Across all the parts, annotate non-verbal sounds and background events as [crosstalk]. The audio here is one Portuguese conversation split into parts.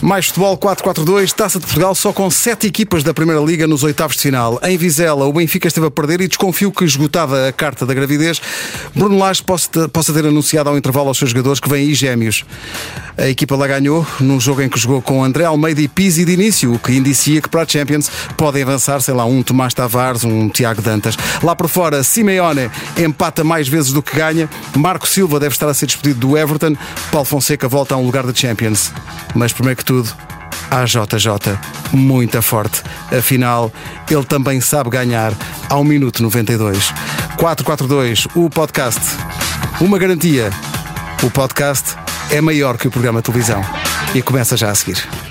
Mais futebol 4-4-2, Taça de Portugal só com sete equipas da Primeira Liga nos oitavos de final. Em Vizela, o Benfica esteve a perder e desconfio que, esgotada a carta da gravidez, Bruno Lage possa, ter anunciado ao intervalo aos seus jogadores que vêm aí gêmeos. A equipa lá ganhou num jogo em que jogou com André Almeida e Pizzi de início, o que indicia que para a Champions podem avançar, sei lá, um Tomás Tavares, um Tiago Dantas. Lá por fora, Simeone empata mais vezes do que ganha. Marco Silva deve estar a ser despedido do Everton. Paulo Fonseca volta a um lugar de Champions. Mas primeiro que tudo, a JJ, muito forte. Afinal, ele também sabe ganhar ao minuto 92. 442, o podcast. Uma garantia: o podcast é maior que o programa de televisão. E começa já a seguir.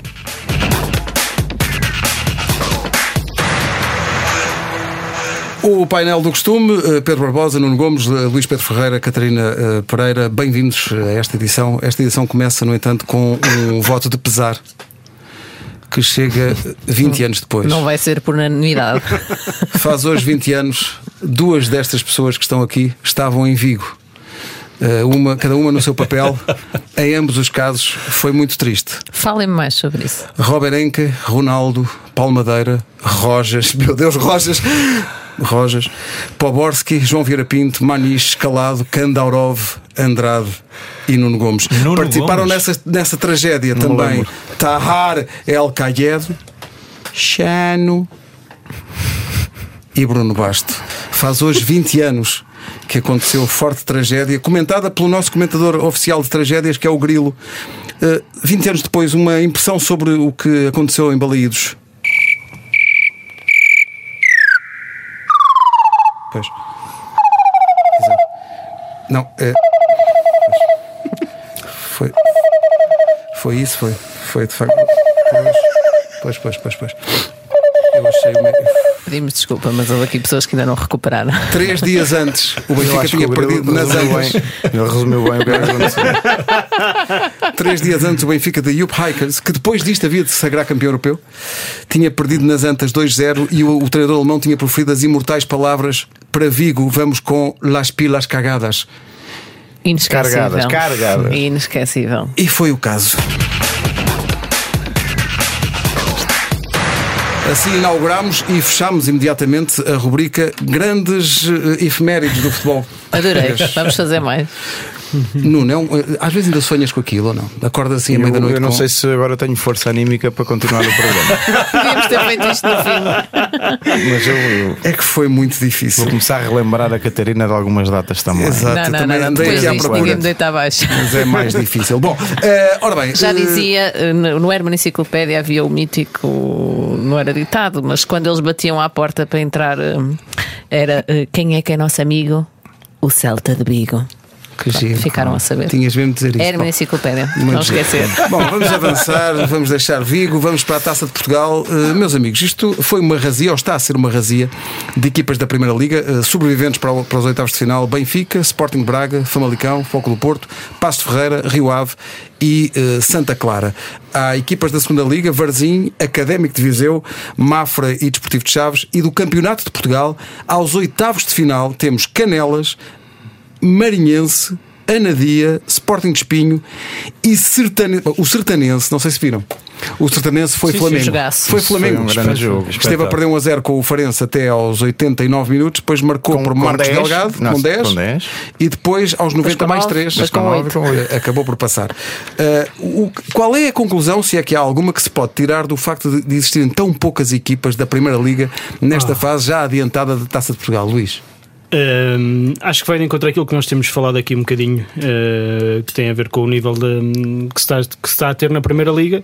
O painel do costume, eh, Pedro Barbosa, Nuno Gomes, eh, Luís Pedro Ferreira, Catarina eh, Pereira, bem-vindos a esta edição. Esta edição começa, no entanto, com um [laughs] voto de pesar que chega 20 anos depois. Não vai ser por unanimidade. [laughs] Faz hoje 20 anos, duas destas pessoas que estão aqui estavam em Vigo. Uma, cada uma no seu papel. em ambos os casos foi muito triste. Falem-me mais sobre isso. Robert Enke, Ronaldo, Paulo Madeira, Rojas, [laughs] meu Deus, Rojas. Rojas, Poborski, João Vieira Pinto, Maniche, Calado, Kandaurov, Andrade e Nuno Gomes. Nuno Participaram Gomes. Nessa, nessa tragédia Não também. Tahar El Kayed, Chano e Bruno Basto. Faz hoje 20 anos que aconteceu forte tragédia, comentada pelo nosso comentador oficial de tragédias, que é o Grilo. Uh, 20 anos depois, uma impressão sobre o que aconteceu em Balaídos. Pois. Exato. Não, é. Foi. Foi isso, foi. Foi de facto. Pois, pois, pois, pois. pois. Eu achei o. me- Pedimos desculpa, mas houve aqui pessoas que ainda não recuperaram. Três dias antes, o Benfica que tinha Grilo perdido nas bem. Ele resumiu bem o que que aconteceu. Três dias antes, o Benfica da Jupp Heynckes, que depois disto havia de se sagrar campeão europeu, tinha perdido nas Antas 2-0 e o, o treinador alemão tinha proferido as imortais palavras para Vigo, vamos com las pilas cagadas. Inesquecível. Carregadas, carregadas. Inesquecível. E foi o caso. Assim inauguramos e fechamos imediatamente a rubrica Grandes eh, Efemérides do Futebol. Adorei. Vamos fazer mais. Nuno, é um- eh, às vezes ainda sonhas com aquilo ou não? Acordas assim à meia da Eu, noite eu não com... sei se agora tenho força anímica para continuar o programa. [laughs] Devíamos ter feito isto no fim. Mas eu, eu É que foi muito difícil. vou começar a relembrar a Catarina de algumas datas também. Exato. Não, não, também não. andei Depois aqui à procura. ninguém me deita abaixo. Mas é mais difícil. Bom, eh, ora bem. Já dizia, no no Herman Enciclopédia havia o mítico, não era mas quando eles batiam à porta para entrar, eh, era eh, quem é que é nosso amigo? O Celta de Vigo. Que giro. Ficaram a saber. Tinhas mesmo de dizer isso. Herman Bom, Enciclopédia, muito não giro. esquecer. [laughs] Bom, vamos avançar, vamos deixar Vigo, vamos para a Taça de Portugal. Uh, meus amigos, isto foi uma razia, ou está a ser uma razia, de equipas da Primeira Liga, uh, sobreviventes para, o- para os oitavos de final: Benfica, Sporting Braga, Famalicão, Foco do Porto, Passo Ferreira, Rio Ave e uh, Santa Clara. Há equipas da Segunda Liga, Varzim, Académico de Viseu, Mafra e Desportivo de Chaves. E do Campeonato de Portugal, aos oitavos de final, temos Canelas, Marinhense, Anadia, Sporting de Espinho e Sertane... o Sertanense, não sei se viram. O Sertanense foi Sim, Flamengo. Foi Isso foi Flamengo. um grande jogo, Esteve a perder 1 a 0 com o Farense até aos 89 minutos, depois marcou Com- por com Marcos 10, Delgado não, com 10, com 10. e depois aos 90 com mais nove, 3 depois com oito. acabou por passar. Uh, o- qual é a conclusão, se é que há alguma, que se pode tirar do facto de, de existirem tão poucas equipas da Primeira Liga nesta fase já adiantada da Taça de Portugal, Luís? Hum, acho que vai de encontro àquilo que nós temos falado aqui um bocadinho, eh, que tem a ver com o nível de- que, se está, que se está a ter na Primeira Liga.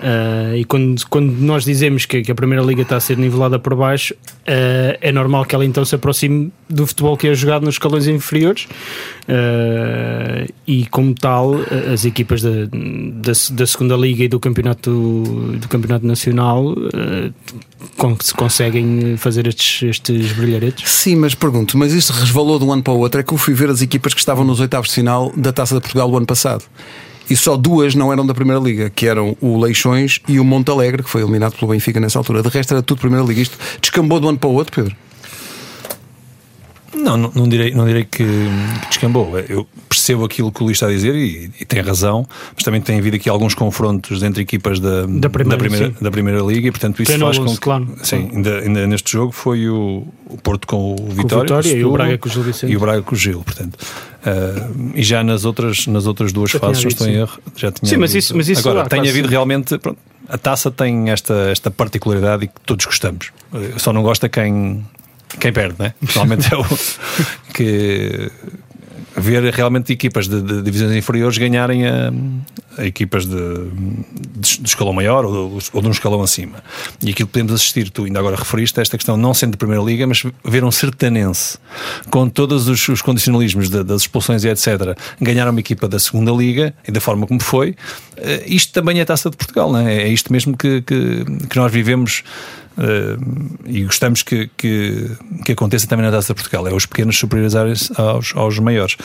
Eh, e quando, quando nós dizemos que, que a Primeira Liga está a ser nivelada por baixo, eh, é normal que ela então se aproxime do futebol que é jogado nos escalões inferiores. E como tal, as equipas da, da, da Segunda Liga e do Campeonato, do campeonato Nacional eh, con- se conseguem fazer estes, estes brilharetes. Sim, mas pergunto, mas isto resvalou de um ano para o outro. É que eu fui ver as equipas que estavam nos oitavos de final da Taça de Portugal o ano passado. E só duas não eram da Primeira Liga, que eram o Leixões e o Monte Alegre, que foi eliminado pelo Benfica nessa altura. De resto era tudo Primeira Liga. Isto descambou de um ano para o outro, Pedro. Não, não, não direi, não direi que, que descambou. Eu percebo aquilo que o Luís está a dizer e, e tem razão, mas também tem havido aqui alguns confrontos entre equipas da, Da primeira, primeira, sim. da primeira Liga e, portanto, isso Treinou faz com que. claro. Sim, ainda, ainda neste jogo foi o, o Porto com o Vitória, Vitória e o Braga com o Gil Vicente. E o Braga com o Gil, portanto. Ah, e já nas outras, nas outras duas Já fases, se estou em erro, já tinha Sim, mas isso- mas isso Agora, lá, tem havido realmente. pronto, a taça tem esta, esta particularidade e que todos gostamos. Eh, Só não gosta quem, quem perde, né? Normalmente é o [laughs] que ver realmente equipas de, de divisões inferiores ganharem a, a equipas de, de, de escalão maior ou, ou de um escalão acima. E aquilo que podemos assistir, tu ainda agora referiste a esta questão, não sendo de Primeira Liga, mas ver um sertanense com todos os, os condicionalismos da- das expulsões e etc., ganhar uma equipa da Segunda Liga e da forma como foi, eh, isto também é a taça de Portugal, não é? É isto mesmo que, que, que nós vivemos. Eh, e gostamos que, que, que aconteça também na Taça de Portugal. É os pequenos superiores aos, aos maiores.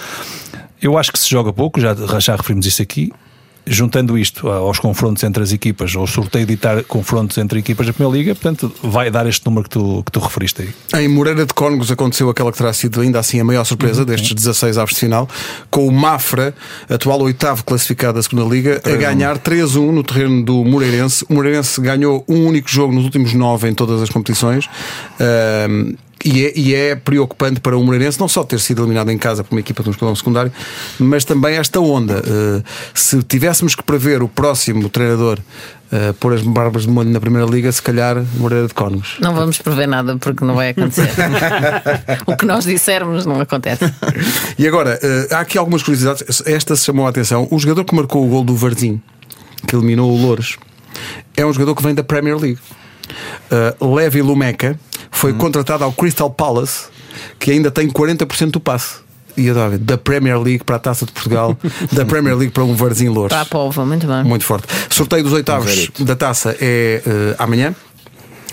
Eu acho que se joga pouco, já, já referimos isso aqui. Juntando isto aos confrontos entre as equipas, ao sorteio de editar confrontos entre equipas da Primeira Liga, portanto, vai dar este número que tu, que tu referiste aí. Em Moreira de Cónegos aconteceu aquela que terá sido ainda assim a maior surpresa destes 16 aves de final, com o Mafra, atual oitavo classificado da segunda Liga, a ganhar 3-1 no terreno do Moreirense. O Moreirense ganhou um único jogo nos últimos nove em todas as competições. E é, e é preocupante para o Moreirense não só ter sido eliminado em casa por uma equipa de um escalão secundário, mas também esta onda. Uh, se tivéssemos que prever o próximo treinador uh, pôr as barbas de molho na Primeira Liga, se calhar Moreira de Cónegos. Não vamos prever nada porque não vai acontecer. [laughs] o que nós dissermos não acontece. E agora, eh, há aqui algumas curiosidades. Esta se chamou a atenção. O jogador que marcou o gol do Varzim, que eliminou o Louros, é um jogador que vem da Premier League. Uh, Levi Lumeca foi contratado ao Crystal Palace, que ainda tem 40% do passe. E da Premier League para a Taça de Portugal, [laughs] da Premier League para um Varzim Louros. Para a Pova, muito bem. Muito forte. Sorteio dos oitavos verito. da taça é eh, amanhã.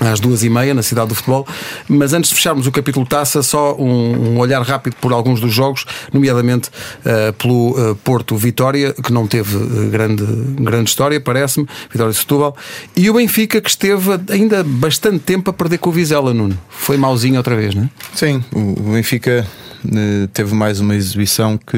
Às duas e meia na cidade do futebol, mas antes de fecharmos o capítulo taça, só um, um olhar rápido por alguns dos jogos, nomeadamente eh, pelo eh, Porto Vitória, que não teve eh, grande, grande história, parece-me, Vitória de Setúbal, e o Benfica, que esteve ainda bastante tempo a perder com o Vizela, Nuno. Foi mauzinho outra vez, não é? Sim, o Benfica teve mais uma exibição que,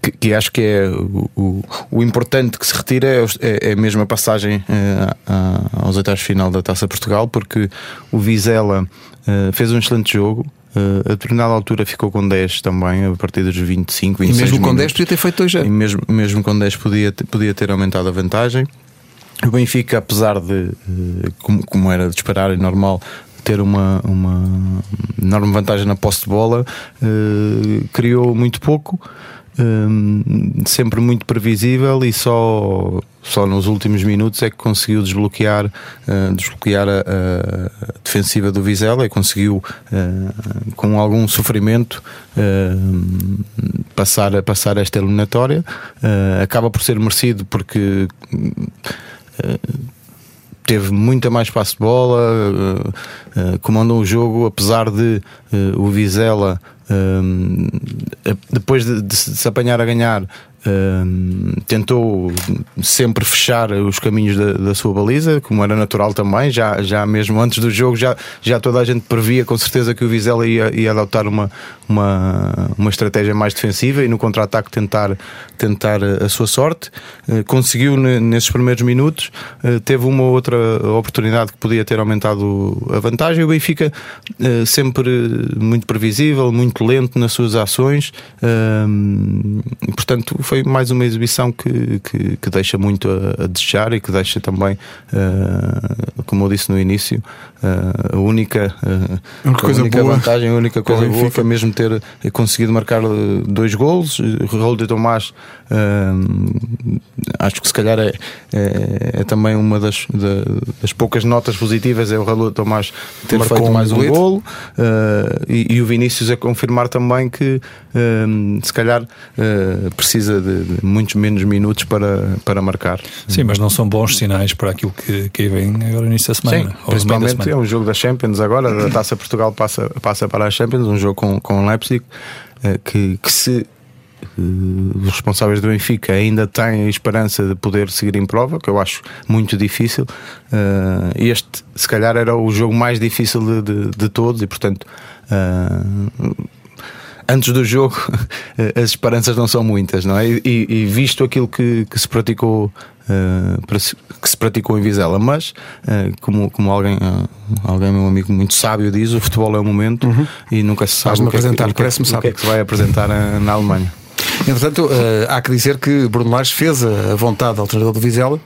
que, que acho que é o, o, o importante que se retira é, é, é mesmo a passagem eh, a- aos oitavos final da Taça Portugal, porque o Vizela eh, fez um excelente jogo. eh, a determinada altura ficou com 10 também, a partir dos 25, E 26 mesmo com minutos. 10 podia ter feito 2 E anos. mesmo, mesmo com 10 podia, ter- podia ter aumentado a vantagem. O Benfica, apesar de, como, como era de esperar e normal, ter uma, uma enorme vantagem na posse de bola, eh, criou muito pouco. Eh, sempre muito previsível e só, só nos últimos minutos é que conseguiu desbloquear, eh, desbloquear a, a defensiva do Vizela e conseguiu eh, com algum sofrimento eh, passar, passar esta eliminatória. Acaba por ser merecido porque teve muita mais passe de bola, comandou o jogo, apesar de o Vizela, depois de, de se apanhar a ganhar, tentou sempre fechar os caminhos da, da sua baliza, como era natural também, já, já mesmo antes do jogo, já, já toda a gente previa com certeza que o Vizela ia, ia adotar uma, uma, uma estratégia mais defensiva e no contra-ataque tentar, tentar a sua sorte. Eh, Conseguiu ne- nesses primeiros minutos, eh, teve uma outra oportunidade que podia ter aumentado a vantagem. O Benfica eh, sempre muito previsível, muito lento nas suas ações, portanto, foi mais uma exibição que, que, que deixa muito a, a desejar e que deixa também, ah, como eu disse no início, ah, a única, A única coisa única boa vantagem, a única coisa boa foi mesmo ter conseguido marcar dois golos. O Raul de Tomás acho que se calhar é, é, é também uma das, da- das poucas notas positivas é o Raul de Tomás ter Marcou feito um mais um golete. golo e, e o Vinícius a confirmar também que se calhar precisa de, de muitos menos minutos para, para marcar. Sim, mas não são bons sinais para aquilo que, que vem agora no início da semana. Sim, principalmente semana. é um jogo da Champions agora, a Taça Portugal passa, passa para a Champions, um jogo com, com Leipzig, eh, que, que se eh, os responsáveis do Benfica ainda têm a esperança de poder seguir em prova, que eu acho muito difícil. eh, Este, se calhar, era o jogo mais difícil de, de, de todos e, portanto, antes do jogo [laughs] as esperanças não são muitas, não é? E, e visto aquilo que, que se praticou uh, que se praticou em Vizela, mas uh, como, como alguém, uh, alguém, meu amigo muito sábio diz, o futebol é o momento uhum. e nunca se sabe o que, é que, que, o que, é que se vai apresentar na Alemanha. Entretanto, há que dizer que Bruno Lage fez a vontade ao treinador do Vizela,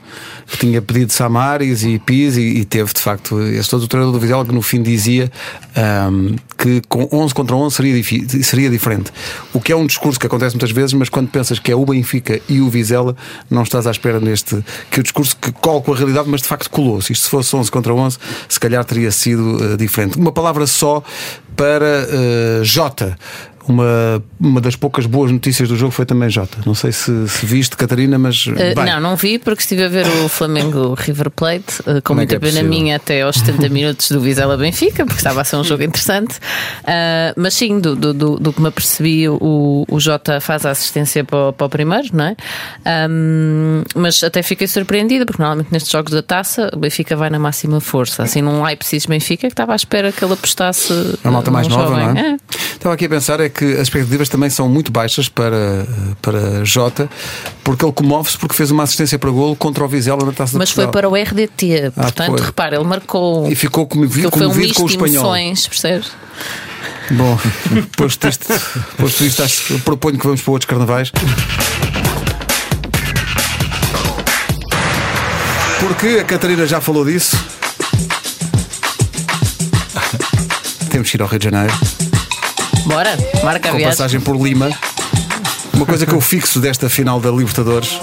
que tinha pedido Samaris e Pis, e, e, teve de facto esse todo o treinador do Vizela que no fim dizia um, ehm, que com 11 contra 11 seria, seria diferente. O que é um discurso que acontece muitas vezes, mas quando pensas que é o Benfica e o Vizela, não estás à espera neste. que o discurso que cola com a realidade, mas de facto colou-se. Isto se fosse 11 contra 11, se calhar teria sido uh, diferente. Uma palavra só para uh, Jota uma, uma das poucas boas notícias do jogo foi também Jota. Não sei se, se viste, Catarina, mas. Uh, não, não vi porque estive a ver o Flamengo [laughs] River Plate, uh, com muita é, é pena minha até aos 70 minutos do Vizela Benfica, porque estava a ser um jogo interessante. Uh, mas sim, do, do, do, do, que me apercebi, o, o Jota faz a assistência para, para o primeiro, não é? Um, mas até fiquei surpreendida, porque normalmente nestes jogos da taça o Benfica vai na máxima força. Assim, num Leipzig-Benfica que estava à espera que ele apostasse. A malta mais nova, jovem. não é? é? Estava aqui a pensar é que as expectativas também são muito baixas para, para Jota, porque ele comove-se porque fez uma assistência para golo contra o Vizela na taça Mas foi para o RDT, ah, portanto, foi. repara, ele marcou. E ficou comovido, comovido um com o espanhol. Emoções, percebes? Bom, [laughs] posto isto, posto isto acho, proponho que vamos para outros carnavais. Porque a Catarina já falou disso. Temos que ir ao Rio de Janeiro. Bora, marca a Com viagem. passagem por Lima. Uma coisa que eu fixo desta final da Libertadores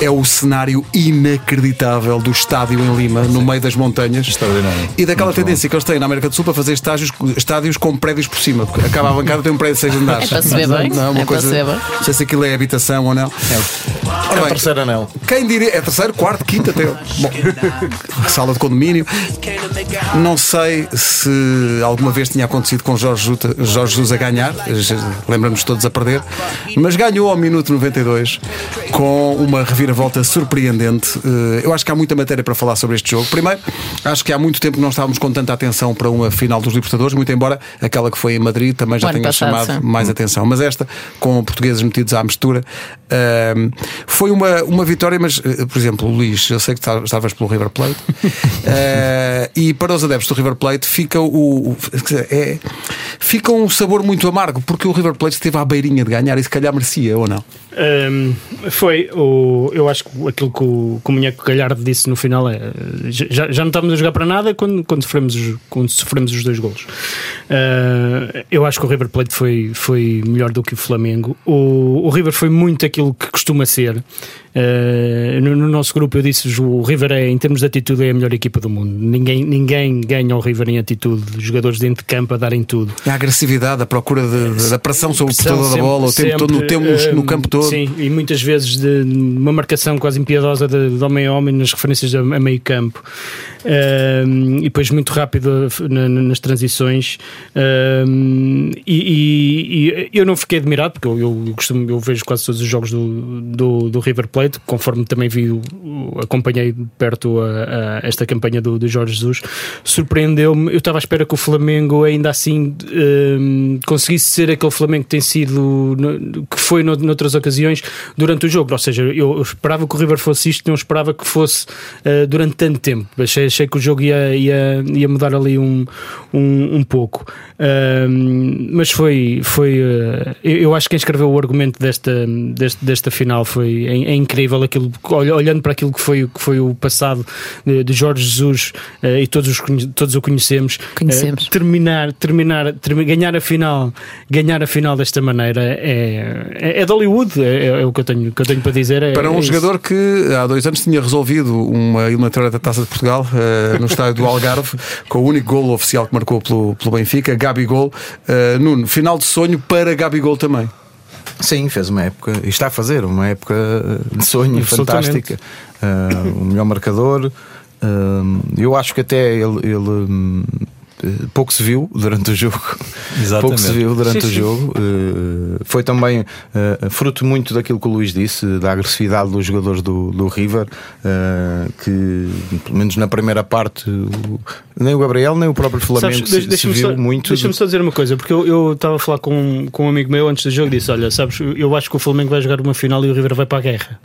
é o cenário inacreditável do estádio em Lima, no meio das montanhas. Extraordinário. E daquela Muito tendência bom. que eles têm na América do Sul para fazer estádios, estádios com prédios por cima. Porque acaba a bancada tem um prédio de seis andares. É para se ver bem. Não, uma é coisa, para se ver bem. Não sei se aquilo é habitação ou não. É, é o terceiro anel. Quem diria? É terceiro, quarto, quinto até. Bom, [laughs] sala de condomínio. Não sei se alguma vez tinha acontecido com Jorge, Juta, Jorge Jesus a ganhar. Lembramos todos a perder. Mas ganhou ao minuto 92 com uma reviravolta volta surpreendente. Eh, eu acho que há muita matéria para falar sobre este jogo. Primeiro, acho que há muito tempo que não estávamos com tanta atenção para uma final dos Libertadores, muito embora aquela que foi em Madrid também já tenha passado, chamado sim. mais atenção. Mas esta, com portugueses metidos à mistura, ehm, foi uma, uma vitória. Mas, eh, por exemplo, Luís, eu sei que estavas pelo River Plate, [laughs] eh, e para os adeptos do River Plate fica o. É, fica um sabor muito amargo, porque o River Plate esteve à beirinha de ganhar e se calhar merecia, ou não? Um, foi o. Eu acho que aquilo que o, que o Munheco Galhardo disse no final é. Já, já não estávamos a jogar para nada quando, quando, sofremos, quando sofremos os dois golos. Uh, eu acho que o River Plate foi, foi melhor do que o Flamengo. O, o River foi muito aquilo que costuma ser. Uh, no, no, nosso grupo eu disse o River é, em termos de atitude é a melhor equipa do mundo. Ninguém, ninguém ganha o River em atitude. Os jogadores dentro de campo a darem tudo. A agressividade, a procura de, de, da pressão sobre o portador da bola, o tempo sempre, todo, no, tempo, no campo todo. Sim, e muitas vezes de uma marcação quase impiedosa de, de homem a homem nas referências a, a meio campo. E depois muito rápido na, nas transições. e, e, e, eu não fiquei admirado, porque eu, eu, costumo, eu vejo quase todos os jogos do, do, do River Plate conforme também vi, acompanhei de perto a, a esta campanha do, do Jorge Jesus, surpreendeu-me. Eu estava à espera que o Flamengo ainda assim conseguisse ser aquele Flamengo que tem sido, que foi noutras ocasiões durante o jogo. Ou seja, eu esperava que o River fosse isto, não esperava que fosse uh, durante tanto tempo. Achei, achei que o jogo ia, ia, ia mudar ali um, um, um pouco. Um, mas foi, foi uh, eu acho que quem escreveu o argumento desta, desta, desta final foi é, é incrível aquilo, olhando para aquilo que foi, que foi o passado de, de Jorge Jesus uh, e todos, os, todos o conhecemos, conhecemos. Uh, terminar, terminar, terminar, ganhar a final, ganhar a final desta maneira é, é, é de Hollywood, é, é, o que eu tenho, que eu tenho para dizer. É, para um é jogador que há dois anos tinha resolvido uma eliminatória da Taça de Portugal no estádio do Algarve, com o único golo oficial que marcou pelo, pelo Benfica, Gabigol. Uh, Nuno, final de sonho para Gabigol também. Sim, fez uma época, e está a fazer uma época de sonho fantástica. Uh, o melhor marcador. Uh, eu acho que até ele, ele pouco se viu durante o jogo. [laughs] Exatamente. Pouco se viu durante Sim, o jogo. Uh, foi também uh, fruto muito daquilo que o Luís disse, da agressividade dos jogadores do, do River, uh, que pelo menos na primeira parte nem o Gabriel nem o próprio Flamengo Sabes, se, se deixa-me viu só, muito. deixa-me só dizer uma coisa, porque eu eu estava a falar com, com um amigo meu antes do jogo e disse: Olha, sabes, eu acho que o Flamengo vai jogar uma final e o River vai para a guerra.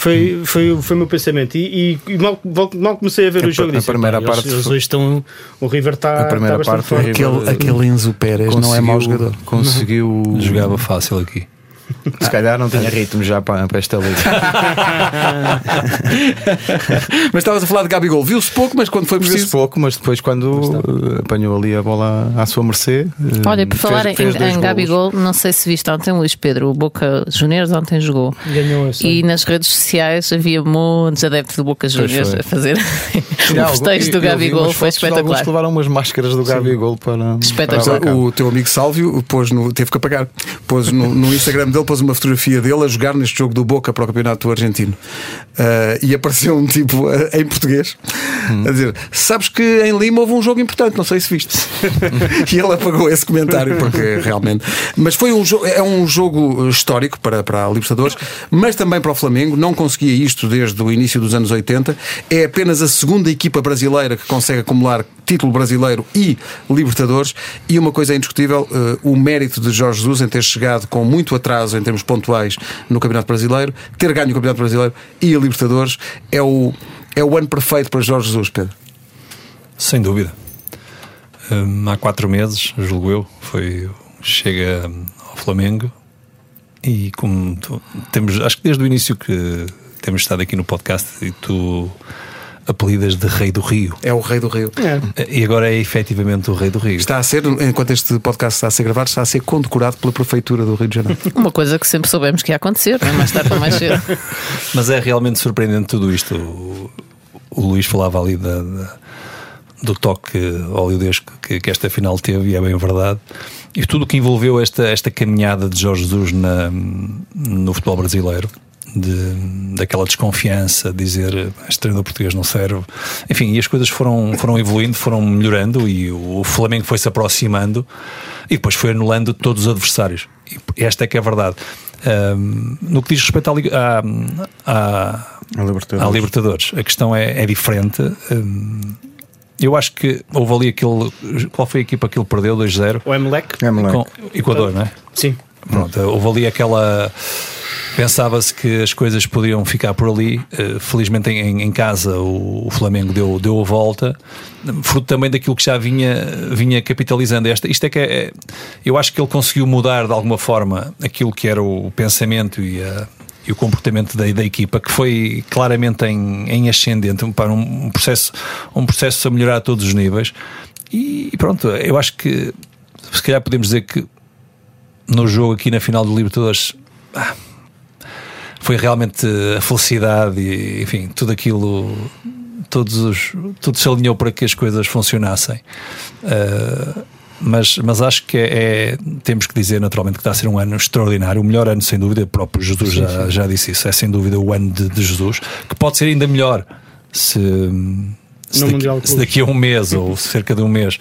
Foi, foi, foi o meu pensamento. E, e- e mal, mal comecei a ver A o jogo, a disse: primeira "Pá, parte eles, eles estão. O River está. A primeira está parte foi forte." Aquele, aquele Enzo Pérez não é mau jogador. [laughs] Conseguiu. Jogava fácil aqui. Se calhar não tinha ritmo já para, para esta liga. [laughs] Mas estavas a falar de Gabigol. Viu-se pouco, mas quando foi Viu-se preciso. pouco, mas depois, quando uh, apanhou ali a bola à sua mercê. uh, Olha, por fez- falar em, fez em golos. Gabigol, não sei se viste ontem o Luís Pedro, o Boca Juniors ontem jogou. Ganhou essa. E nas redes sociais havia muitos adeptos do Boca Juniors a fazer o [laughs] festejo do Gabigol. Foi Alguns espetacular. que levaram umas máscaras do Gabigol para. Espetacular. para- O teu amigo Sálvio pôs no, teve que apagar. Pôs no, no Instagram dele, pôs uma fotografia dele a jogar neste jogo do Boca para o Campeonato Argentino. Ah, e apareceu um tipo ah, em português a dizer: Sabes que em Lima houve um jogo importante, não sei se viste. [laughs] e ele apagou esse comentário porque realmente. Mas foi um jogo, é um jogo histórico para, para a Libertadores, mas também para o Flamengo. Não conseguia isto desde o início dos anos 80. É apenas a segunda equipa brasileira que consegue acumular título brasileiro e Libertadores. E uma coisa é indiscutível: eh, o mérito de Jorge Jesus em ter chegado com muito atraso em termos pontuais no Campeonato Brasileiro, ter ganho o Campeonato Brasileiro e a Libertadores é o, é o ano perfeito para Jorge Jesus, Pedro. Sem dúvida. Hum, há quatro meses, julgo eu, foi chega hum, ao Flamengo e como tu- temos, acho que desde o início que temos estado aqui no podcast e tu apelidas de Rei do Rio. É o Rei do Rio. E agora é efetivamente o Rei do Rio. Está a ser, enquanto este podcast está a ser gravado, está a ser condecorado pela Prefeitura do Rio de Janeiro. [laughs] Uma coisa que sempre soubemos que ia acontecer, não é? mais tarde ou mais cedo. [laughs] Mas é realmente surpreendente tudo isto. O, o Luís falava ali da, da- do toque oleodesco que, que esta final teve, e é bem verdade. E tudo o que envolveu esta, esta caminhada de Jorge Jesus na, no futebol brasileiro. De, daquela desconfiança, dizer este treinador português não serve, enfim, e as coisas foram, foram evoluindo, foram melhorando e o, o Flamengo foi se aproximando e depois foi anulando todos os adversários. E esta é que é a verdade. Ahm, no que diz respeito à, Liga- à, à, A Libertadores. à Libertadores. A questão é, é diferente. Hum, eu acho que houve ali aquele. Qual foi a equipa que ele perdeu? 2-0? O Emelec? É, moleque. Com Equador, não é? Sim. Pronto, houve ali aquela. Pensava-se que as coisas podiam ficar por ali. Eh, Felizmente em, em casa o, o Flamengo deu, deu a volta, fruto também daquilo que já vinha, vinha capitalizando. Esta, isto é que é, é- eu acho que ele conseguiu mudar de alguma forma aquilo que era o pensamento e, a- e o comportamento da, da equipa, que foi claramente em, em ascendente, um, um, processo, um processo a melhorar a todos os níveis. E pronto, eu acho que se calhar podemos dizer que no jogo aqui na final do Libertadores ah, foi realmente a felicidade e enfim, tudo aquilo todos os, tudo se alinhou para que as coisas funcionassem. Ah, mas, mas acho que é, é- temos que dizer naturalmente que está a ser um ano extraordinário, o melhor ano sem dúvida, o próprio Jesus já, já disse isso, é sem dúvida o ano de, de Jesus, que pode ser ainda melhor se, se, No daqui, Mundial de se daqui a um mês ou cerca de um mês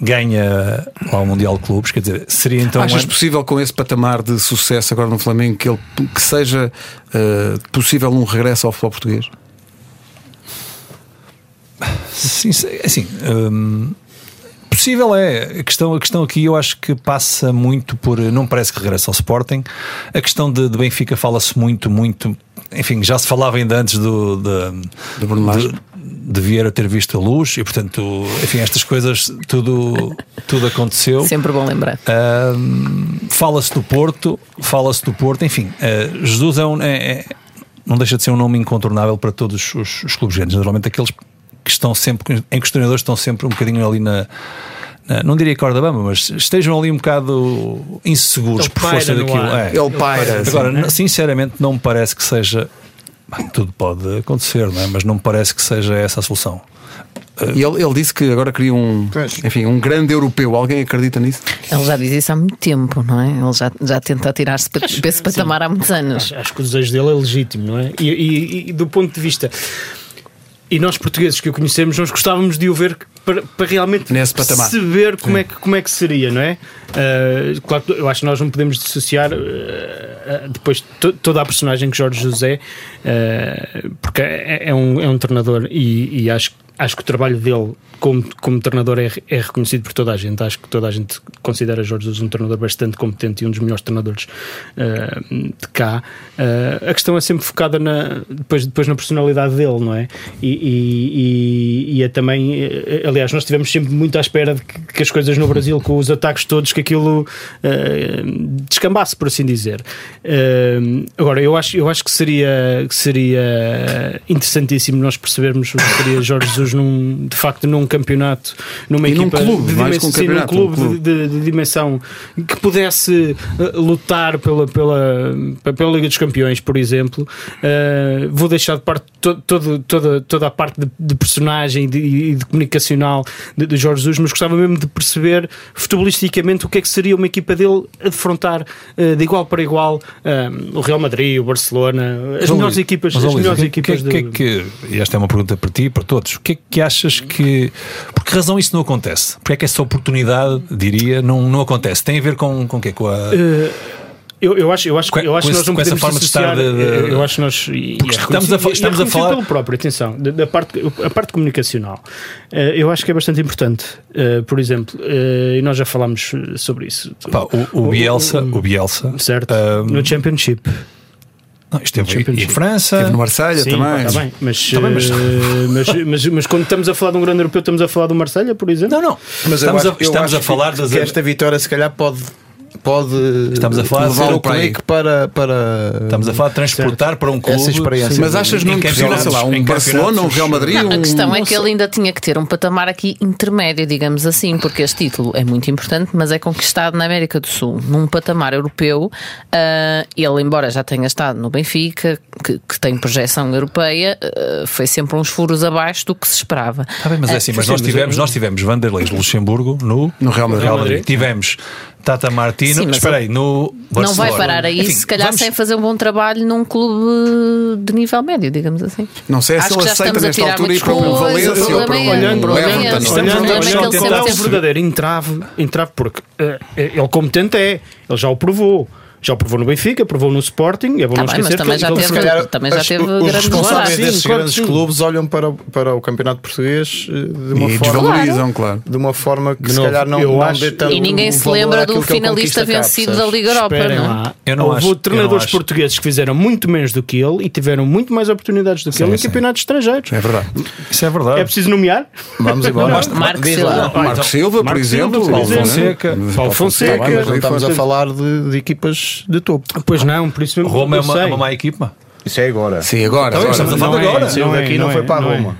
ganha lá o Mundial de Clubes, quer dizer, seria então um Achas ano- possível com esse patamar de sucesso agora no Flamengo que, ele, que seja eh, possível um regresso ao futebol português? Sim, sim, assim, hum, possível é. A questão, a questão aqui eu acho que passa muito por. Não parece que regressa ao Sporting. A questão de, de Benfica fala-se muito, muito. Enfim, já se falava ainda antes do. De, Do Bruno Lage. De, de Vieira ter visto a luz e, portanto, enfim, estas coisas, tudo, tudo aconteceu. Sempre bom lembrar. Ahm, fala-se do Porto, fala-se do Porto, enfim, ah, Jesus é, um, é- é- não deixa de ser um nome incontornável para todos os, os clubes grandes. Naturalmente, aqueles que estão sempre, em que os treinadores estão sempre um bocadinho ali na. na- não diria corda bamba, mas estejam ali um bocado inseguros Ele por força daquilo. É. Ele paira. Agora, n- sinceramente, não me parece que seja. Bem, tudo pode acontecer, não é? mas não me parece que seja essa a solução. E ele, ele disse que agora queria um, enfim, um grande europeu. Alguém acredita nisso? Ele já diz isso há muito tempo, não é? Ele já, já tenta tirar-se para para esse patamar há muitos anos. Acho, acho que o desejo dele é legítimo, não é? E, e- e do ponto de vista. E nós portugueses que o conhecemos, nós gostávamos de o ver para, para realmente Nesse patamar. perceber como é, que, como é que seria, não é? Uh, claro, eu acho que nós não podemos dissociar uh, uh, depois to, toda a personagem que Jorge José, porque é, é, um, é um treinador e, e acho, acho que o trabalho dele como, como treinador é, é, reconhecido por toda a gente. Acho que toda a gente considera Jorge Jesus um treinador bastante competente e um dos melhores treinadores uh, de cá. Uh, a questão é sempre focada na, depois, depois na personalidade dele, não é? E, e, e, é também, eh, aliás, nós estivemos sempre muito à espera de que, que, as coisas no Brasil, com os ataques todos, que aquilo uh, descambasse, por assim dizer. agora, eu acho, eu acho que seria, que seria interessantíssimo nós percebermos o que seria Jorge Jesus num, de facto num campeonato, numa e equipa num clube, de, dimensão, sim, num clube, um clube. De, de, de, dimensão que pudesse uh, lutar pela, pela, pela Liga dos Campeões, por exemplo. Uh, vou deixar de parte to, todo, toda, toda a parte de, de personagem e de, de, comunicacional de, de Jorge Jesus, mas gostava mesmo de perceber futebolisticamente o que é que seria uma equipa dele a defrontar uh, de igual para igual o Real Madrid, o Barcelona, as melhores equipas. As melhores que, equipas que, que, que, e esta é uma pergunta para ti e para todos. O que é que achas que por que razão isso não acontece? Porque é que essa oportunidade, diria, não, não acontece? Tem a ver com, com o quê? Com a. Uh... Eu, eu acho, eu acho, com, eu acho que nós não essa forma de estar. De, de... Eu acho que nós. É estamos a, estamos a falar. pelo próprio, atenção, da, da, parte, a parte comunicacional. Uh, eu acho que é bastante importante. Por exemplo, e nós já falámos sobre isso. Pá, o, o, Bielsa. O, o Bielsa certo. no Championship. Não, esteve em França. Esteve no Marselha também. Está bem, mas, também, mas... mas, mas, mas, quando estamos a falar de um grande europeu, estamos a falar do Marselha, por exemplo? Não, não. Mas estamos acho, a, estamos a falar que, das. Que esta vitória, se calhar, pode pode estamos a falar levar o clique para, para estamos a falar de transportar certo. para um clube essa experiência mas achas não possível sei lá um Barcelona um Real Madrid não, a questão um... é que ele ainda tinha que ter um patamar aqui intermédio digamos assim porque este título é muito importante mas é conquistado na América do Sul num patamar europeu uh, ele embora já tenha estado no Benfica que, que tem projeção europeia uh, foi sempre uns furos abaixo do que se esperava. Tá bem, mas é assim mas nós tivemos nós tivemos Vanderlei de Luxemburgo no, no Real Madrid, Real Madrid. tivemos Tata Martino, Sim, espera aí, no Barcelona. Não vai parar aí, Enfim, se calhar vamos... sem fazer um bom trabalho num clube de nível médio, digamos assim. Não sei se ele aceita nesta altura ir para um Valência ou para um olhando, Everton. Estamos a olhar o verdadeiro entrave, entrave porque uh, ele competente é, ele já o provou. Já provou no Benfica, provou no Sporting. É bom tá não bem, esquecer mas também já teve, calhar, também já teve os responsáveis desses claro grandes clubes olham para, para o campeonato português eh, de uma e forma desvalorizam, claro. de uma forma que de se novo, calhar não, eu não acho, dê tanto E ninguém se lembra do finalista vencido cá, da Liga Europa, Esperem não? Lá. Eu não Houve acho, treinadores portugueses que fizeram muito menos do que ele e tiveram muito mais oportunidades do que sim, ele em campeonatos estrangeiros. É verdade. Isso é verdade. É preciso nomear? Vamos [laughs] embora. Marco Silva. Marco Silva, por exemplo. Paulo Fonseca. Paulo Fonseca. Mas não estamos a falar de equipas de topo. Pois não, por isso mesmo. Roma é uma, é uma má equipa. Isso é agora. Sim, agora. Tá bem, estamos a falar agora. Saiu daqui não foi para a Roma.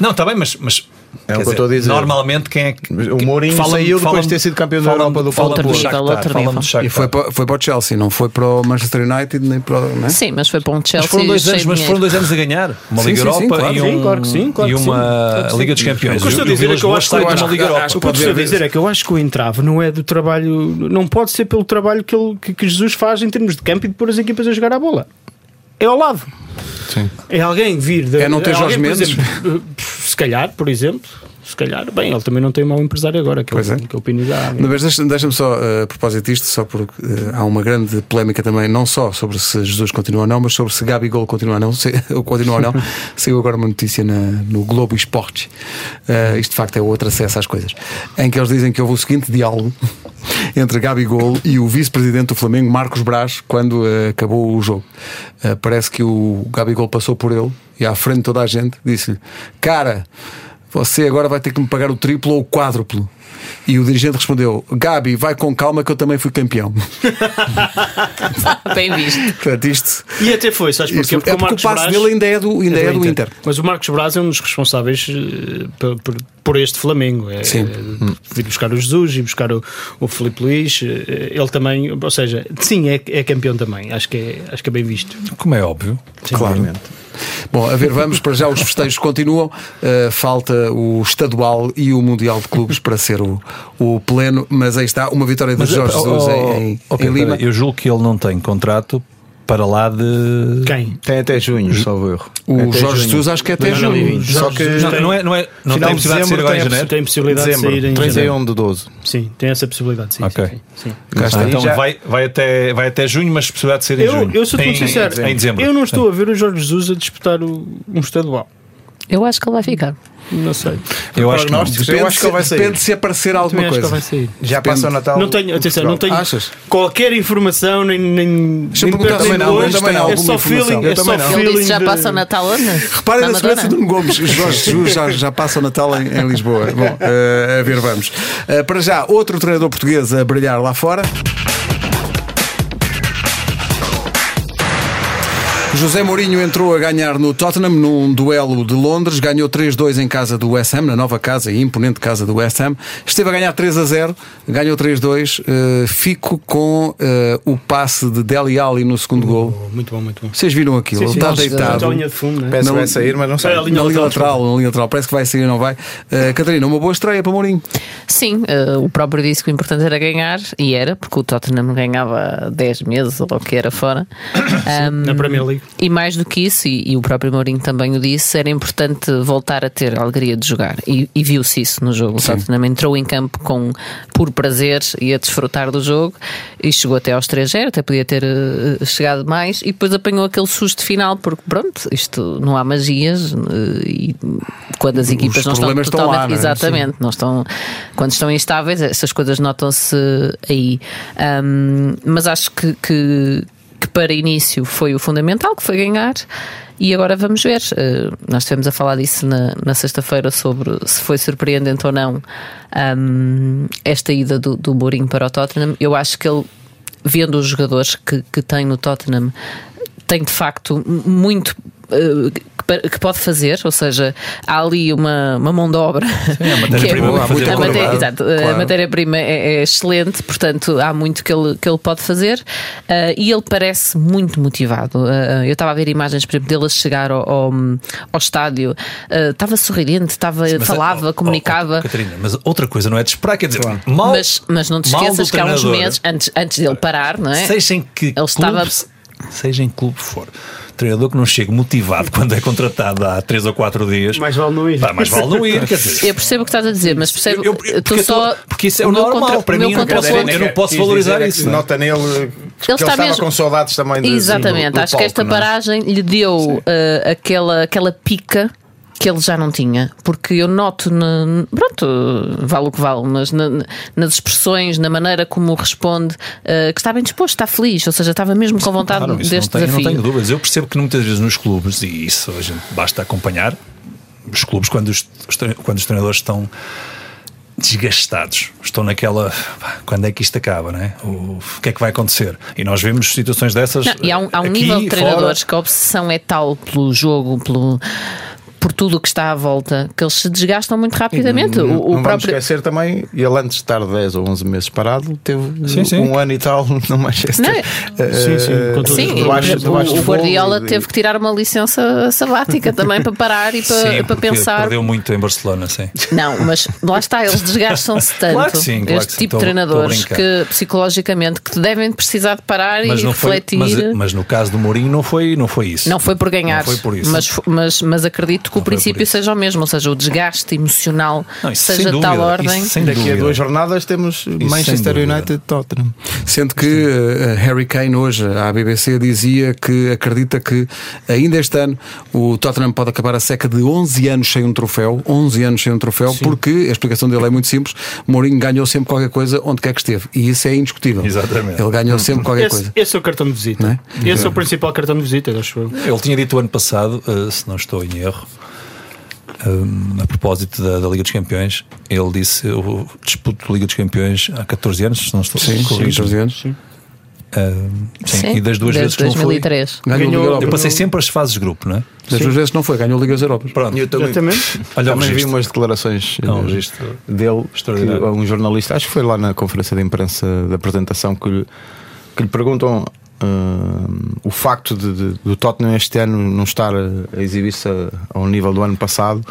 Não, está bem, mas. mas é o que eu estou a dizer. Normalmente, quem é que. O Mourinho fala, saiu depois de ter sido campeão da Europa do Fala Paulo E foi para, foi para o Chelsea, não foi para o Manchester United nem para o. É? Sim, mas foi para um Chelsea. Mas foram dois anos, mas foram dois anos a ganhar. Uma Liga Europa e, um, e uma Liga dos Campeões. O que estou a dizer é que eu acho que uma Liga Europa. O que estou a dizer é que eu acho que o entrave não é do trabalho. Não pode ser pelo trabalho que, ele, que Jesus faz em termos de campo e de pôr as equipas a jogar a bola. É ao lado. Sim. É alguém vir. De, é não ter Jorge Mendes? Calhar, por exemplo se calhar, bem, ele também não tem um mau empresário agora, que, pois é, é. que é o Pino da Mas deixa-me deixa só, uh, a propósito disto, só porque uh, há uma grande polémica também, não só sobre se Jesus continua ou não, mas sobre se Gabigol continua ou não, [laughs] se, ou continua ou não. [laughs] Saiu agora uma notícia na, no Globo Esportes, uh, isto de facto é outro acesso às coisas, em que eles dizem que houve o seguinte diálogo [laughs] entre Gabigol e o vice-presidente do Flamengo, Marcos Braz, quando uh, acabou o jogo. Uh, parece que o Gabigol passou por ele e à frente de toda a gente disse-lhe: Cara, você agora vai ter que me pagar o triplo ou o quádruplo. E o dirigente respondeu: Gabi, vai com calma que eu também fui campeão. [laughs] Bem visto. Portanto, isto, e até foi, sabes porquê? Porque, é porque o, o passo Braz, dele ainda é do, ainda é, é do, Inter. Inter. Mas o Marcos Braz é um dos responsáveis uh, por, por, por, este Flamengo. É, Sim. É, buscar o Jesus e buscar o, o Felipe Luís. Eh, ele também, ou seja, sim, é, é campeão também. Acho que é, acho que é bem visto. Como é óbvio. Sim, Claramente. Bom, a ver, vamos para já os festejos continuam. Uh, falta o estadual e o Mundial de Clubes para ser o, o pleno, mas aí está, uma vitória de mas, Jorge oh, Jesus oh, em, okay, em Lima. Eu julgo que ele não tem contrato para lá de. Quem? Tem até junho, salvo erro. O Até Jorge junho. Jesus acho que é até Não, não, junho. Só que Não, não é, não, é, não tem de possibilidade de ser agora em tem. Tem possibilidade dezembro, de sair em 31 de 12. Sim, tem essa possibilidade, sim. Ok. sim, sim. Está. Então Já- vai, vai, até, vai até junho, mas possibilidade de ser em Eu, junho. eu sou em, muito sincero, Em, em dezembro. eu não estou a ver o Jorge Jesus a disputar o, um estadual. Eu acho que ele vai ficar. Não sei. Eu acho que não. Depende, eu acho que ele vai se, sair. depende se aparecer alguma acho que coisa. vai sair. Já Depende. passa o Natal. Não tenho, atenção, não tenho Achas? qualquer informação, nem, nem, Deixa-me nem perguntar também não, eu também não, é só feeling, Eu é só feeling. já passa o Natal onde? Reparem na Na sequência Madonna? do Nuno Gomes. Jorge Jesus já, já passa o Natal em, em Lisboa. Bom, eh, a ver, vamos. Eh, para já, outro treinador português a brilhar lá fora. José Mourinho entrou a ganhar no Tottenham num duelo de Londres, ganhou 3-2 em casa do West Ham, na nova casa e imponente casa do West Ham. Esteve a ganhar 3-0, ganhou 3-2. Eh, fico com eh, o passe de Deli Ali no segundo gol. Muito bom, muito bom. Vocês viram aquilo? Sim, sim, Está deitado. a linha de fundo, né? Parece que Não- vai sair, mas não sei. É, a linha Na linha lateral, lateral, na linha lateral, parece que vai sair, não vai. Uh, Catarina, uma boa estreia para Mourinho. Sim, o próprio disse que o importante era ganhar, e era, porque o Tottenham ganhava há 10 meses ou o que era fora. [coughs] Ahm, Na Premier League. E mais do que isso, e, e o próprio Mourinho também o disse, era importante voltar a ter a alegria de jogar. E, e viu-se isso no jogo. O Tottenham entrou em campo com por prazer e a desfrutar do jogo e chegou até aos 3-0, até podia ter eh, chegado mais, e depois apanhou aquele susto final, porque pronto, isto não há magias eh, e quando as equipas não estão problemas estão totalmente. lá, não é? Exatamente, não estão, quando estão instáveis, essas coisas notam-se aí. Ahm, mas acho que, que, que para início foi o fundamental, que foi ganhar. E agora vamos ver. Uh, nós estivemos a falar disso na, na sexta-feira sobre se foi surpreendente ou não ahm, esta ida do, do Mourinho para o Tottenham. Eu acho que ele, vendo os jogadores que, que tem no Tottenham, tem de facto muito eh, que pode fazer, ou seja, há ali uma, uma mão de obra a matéria-prima [laughs] que é- para fazer a o matéria- trabalho. exato, Claro. a matéria-prima é, é excelente, portanto há muito que ele, que ele pode fazer eh, e ele parece muito motivado. Eh, eu estava a ver imagens, por exemplo, dele a chegar ao, ao, ao estádio, eh, estava sorridente, estava, Mas, falava, oh, oh, comunicava. oh, Catarina, mas outra coisa não é de esperar, quer dizer, mal, Mas, mas não te esqueças que há uns meses, antes, antes dele parar, não é? seja em que Ele estava- seja em que clube for, treinador que não chega motivado quando é contratado há 3 ou 4 dias, Mais vale não ir. pá, mais vale não ir, quer dizer. Eu percebo o que estás a dizer, mas percebo. Eu- eu- porque, só. porque isso é o meu normal, contra- para mim eu não posso, eu não posso valorizar é isso. não é? Nota nele que ele, está estava mesmo- com saudades também de, Exatamente, do- do acho que esta palco, não é? paragem lhe deu eh, aquela, aquela pica que ele já não tinha, porque eu noto, na, pronto, vale o que vale, mas na- nas expressões, na maneira como responde, eh, que está bem disposto, está feliz, ou seja, estava mesmo com vontade Claro, deste não, tenho, não desafio. tenho dúvidas. Eu percebo que muitas vezes nos clubes, e isso a gente basta acompanhar, os clubes, quando os, quando os treinadores estão desgastados, estão naquela quando é que isto acaba, não é? O, o que é que vai acontecer? E nós vemos situações dessas. Não, e há um, há um aqui, nível de fora. treinadores que a obsessão é tal pelo jogo, pelo. Por tudo o que está à volta, que eles se desgastam muito rapidamente. Não, o, o não vamos próprio, esquecer também, ele antes de estar 10 ou 11 meses parado, teve Sim, sim. um ano e tal no [laughs] Manchester. Não, Eh, Sim, sim, com todos Sim, debaixo- o- o, Guardiola e- teve que tirar uma licença sabática também para parar e para, Sim, para pensar. Perdeu muito em Barcelona, sim. Não, mas lá está, eles desgastam-se tanto. Claro que sim, claro este tipo de treinadores que psicologicamente que devem precisar de parar e não foi, refletir. mas, mas no caso do Mourinho não foi, não foi isso. Não foi por ganhar, Não foi por isso. Mas, mas, mas acredito que o princípio isso. seja o mesmo, ou seja, o desgaste emocional Não, isso seja sem de tal ordem. isso sem Daqui a dúvida. duas jornadas temos Manchester dúvida. United Tottenham. Sendo que eh, Harry Kane hoje à BBC dizia que acredita que ainda este ano o Tottenham pode acabar a seca de 11 anos sem um troféu, 11 anos sem um troféu, porque a explicação dele é muito simples. Mourinho ganhou sempre qualquer coisa onde quer que esteve e isso é indiscutível. Exatamente. Ele ganhou sempre qualquer Esse, coisa. esse é o cartão de visita. Não é? Esse é o principal cartão de visita, acho eu. Ele tinha dito o ano passado, eh, se não estou em erro, eh, a propósito da, da Liga dos Campeões, ele disse: Eu disputo a Liga dos Campeões há 14 anos, se não estou Sim, sim, corrijo. 14 anos. Eh, sim, Sim, e das duas desde vezes que não foi. 2003. Ganhou. Eu passei sempre as fases de grupo, não é? Das duas vezes não foi, ganhou Ligas Europas. Pronto. Eu também, Exatamente. Olha o também vi umas declarações um eh, dele, que extraordinário. um jornalista, acho que foi lá na conferência de imprensa da apresentação, que lhe, que lhe perguntam ah, o facto de, de- do Tottenham este ano não estar a, a exibir-se a- ao nível do ano passado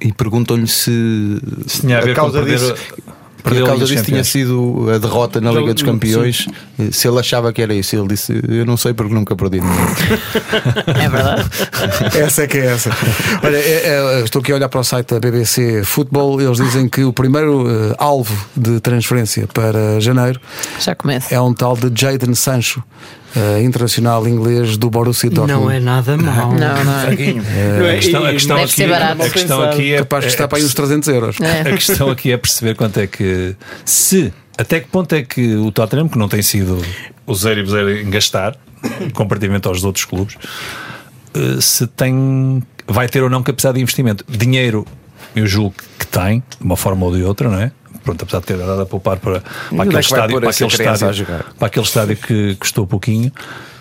e perguntam-lhe se, Se a com causa disso. Por causa disso tinha sido a derrota na Então, Liga dos Campeões. Se ele achava que era isso, ele disse: Eu não sei porque nunca perdi nenhum. [laughs] É verdade. [laughs] Essa é que é essa. Olha, é- é- estou aqui a olhar para o site da BBC Football. Eles dizem que o primeiro eh, alvo de transferência para janeiro Já começa. é um tal de Jadon Sancho, eh, internacional inglês do Borussia Dortmund. Não é nada mau. Não, não é. Não é- A questão, a questão Deve aqui, ser barato. a questão aqui é, Capaz de é- estar para aí uns 300 euros. É. [laughs] A questão aqui é perceber quanto é que. Se. Até que ponto é que o Tottenham, que não tem sido o zero e o zero em gastar, comparativamente aos outros clubes, eh, se tem. Vai ter ou não capacidade de investimento. Dinheiro, eu julgo que tem, de uma forma ou de outra, não é? Pronto, apesar de ter dado a poupar para, para aquele é estádio, para aquele estádio, para aquele estádio que custou pouquinho,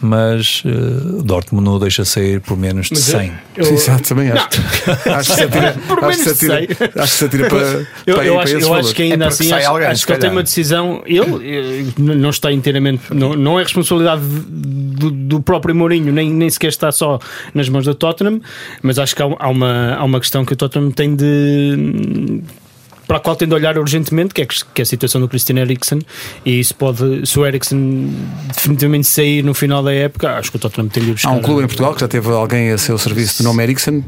mas o Dortmund não deixa sair por menos de 100. Eu- Sim, exato, também acho. [laughs] Acho que se atira, acho que se atira, acho que se atira para, [laughs] Eu, para, eu para acho, esses eu acho que ainda É assim acho, alguém, acho que ele tem uma decisão. Ele eh, não está inteiramente, não, não é responsabilidade do, do próprio Mourinho, nem, nem sequer está só nas mãos do Tottenham, mas acho que há, há uma, há uma questão que o Tottenham tem de. Para a qual tem de olhar urgentemente, que é, que é a situação do Christian Eriksen, e isso pode, se o Eriksen definitivamente sair no final da época, acho que o Tottenham tem de buscar. Há um clube em Portugal que já teve alguém a seu serviço de nome Ericsson.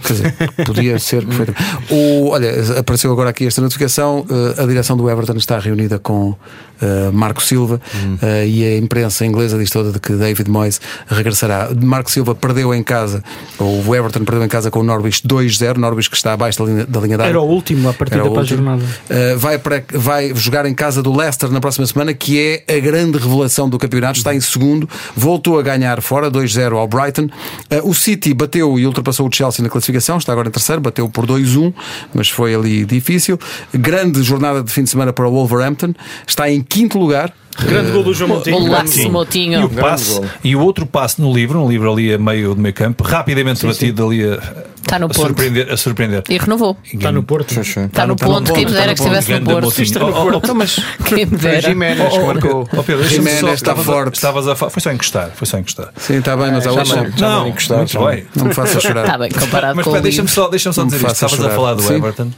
Quer dizer, podia ser perfeitamente. [laughs] O, olha, apareceu agora aqui esta notificação. eh, a direção do Everton está reunida com eh, Marco Silva eh, e a imprensa inglesa diz toda de que David Moyes regressará. Marco Silva perdeu em casa, ou o Everton perdeu em casa com o Norwich 2-0. Norwich que está abaixo da linha da, linha. Era o último a partida para último. a jornada. Uh, vai, para, vai jogar em casa do Leicester na próxima semana, que é a grande revelação do campeonato. Está em segundo, voltou a ganhar fora, 2-0 ao Brighton. Uh, o City bateu e ultrapassou o Chelsea na classificação, está agora em terceiro, bateu por 2-1, mas foi ali difícil. Grande jornada de fim de semana para o Wolverhampton, está em quinto lugar. Grande gol do João Moutinho. Golaço, E o, passe, e o outro passe no livro, um livro ali a meio do meio campo, rapidamente batido ali a, Está no a ponto. surpreender. A surpreender. E renovou. Está no Porto. Está no ponto. Quem me dera que estivesse no Porto. Oh, [laughs] oh, oh, mas Quem me Foi dera. Jiménez que marcou. Oh, Pedro, deixa-me Jiménez só- está estavas a- forte. Estavas a fa- Foi só encostar. Foi só encostar. Sim, está bem, mas outros. me- Não, encostar, muito bem. não me faça chorar. Está bem, comparado Mas com o deixa-me só, deixa só dizer isto. Estavas a falar do Sim. Everton.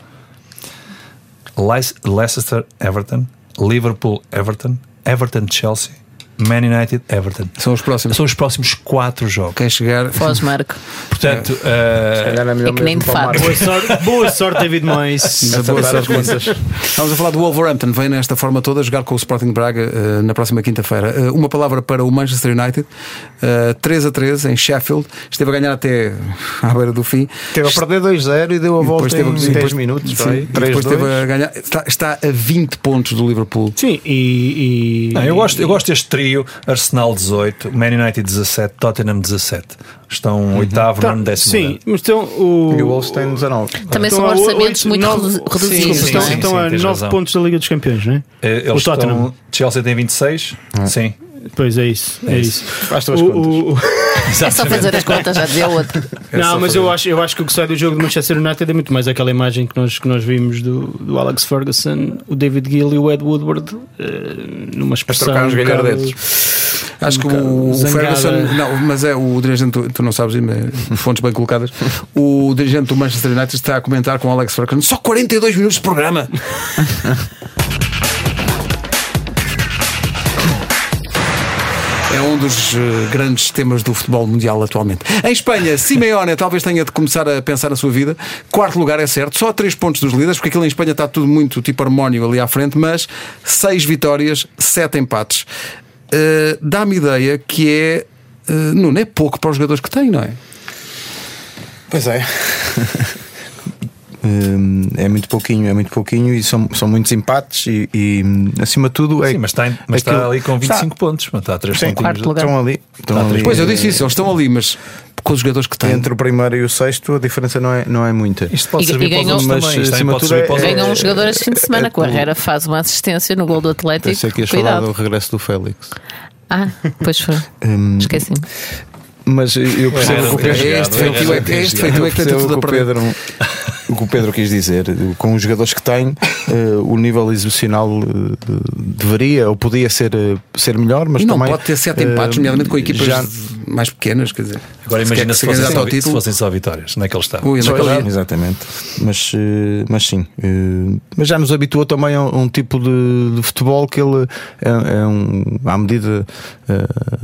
Leic- Leicester, Everton. Liverpool, Everton. Everton, Chelsea. Man United, Everton. São os próximos. São os próximos quatro jogos. Quem chegar. Foz Marco. Portanto, eh, É que nem de fato. Boa sorte, boa sorte, David Moyes. Boa sorte. Vamos a falar do Wolverhampton, vem nesta forma toda jogar com o Sporting Braga eh, na próxima quinta-feira. Eh, uma palavra para o Manchester United, eh, 3 a 3 em Sheffield, esteve a ganhar até à beira do fim. Teve a perder 2-0 e deu a volta teve- em sim, 10 depois- minutos. sim, vai. e depois 3-2. esteve a ganhar. Está, está a 20 pontos do Liverpool. Sim, e. e- não, eu, gosto, eu gosto deste trio: Arsenal 18, Man United 17, Tottenham 17. Estão oitavo, Tá, nono, décimo. Sim, lugar. mas estão o. E o Wolves tem 19. Também estão são a orçamentos oito, muito nove- redu- reduzidos. sim, Estão, sim, estão sim, a tens 9 razão. pontos da Liga dos Campeões, não é? Eh, o Eles Tottenham. estão. Chelsea tem 26. Sim. Pois é isso. É, isso. Basta as O- contas. o- o- É só fazer as contas, já dizia outro. [laughs] Não, mas eu acho, eu acho que o que sai do jogo do Manchester United é muito mais aquela imagem que nós, que nós vimos do, do Alex Ferguson, o David Gill e o Ed Woodward eh, numa expressão. trocar uns um bocado- galhardetes. Acho que Um o bocado Ferguson, não, mas é o dirigente, tu, tu não sabes, mas fontes bem colocadas. O dirigente do Manchester United está a comentar com o Alex Ferguson: só 42 minutos de programa. [laughs] É um dos eh, grandes temas do futebol mundial atualmente. Em Espanha, Simeone talvez tenha de começar a pensar na sua vida. Quarto lugar é certo, só três pontos dos líderes, porque aquilo em Espanha está tudo muito tipo harmónio ali à frente, mas seis vitórias, sete empates. Eh, Dá-me ideia que é. eh, não é pouco para os jogadores que tem, não é? Pois é. [laughs] Hum, é muito pouquinho, é muito pouquinho e são, são muitos empates e, e, acima de tudo é Sim, mas está, em- mas está aquilo- ali com 25 Está. pontos. Está a 3 Sim, pontinhos. quarto lugar. estão ali, estão Está a ali Pois eu eh, disse isso, eles estão ali, mas com os jogadores que têm. entre o primeiro e o sexto a diferença não é, não é muita Isto pode E- servir e para os Mas, também. Acima pode de servir tudo, para os é- Ganham um jogador este fim de semana. é- Com a Herrera faz uma assistência no gol do Atlético. Pensei que ias falar Cuidado. do regresso do Félix. Ah, pois foi. Hum, Esqueci-me. Mas eu percebo que o Pedro- É este feitio é que é é tem tudo a perder. O que o Pedro quis dizer com os jogadores que tem eh, o nível exibicional eh, deveria ou podia ser, eh, ser melhor mas E não também pode ter sete empates, nomeadamente com equipas já, mais pequenas, quer dizer. Agora se imagina que se, se fossem só, ao vi- se título. fossem só vitórias, onde é que ele está? Ui, naquele dia. Exatamente. Mas, mas sim. Mas já nos habituou também a um tipo de, de futebol que ele é, é um. À medida.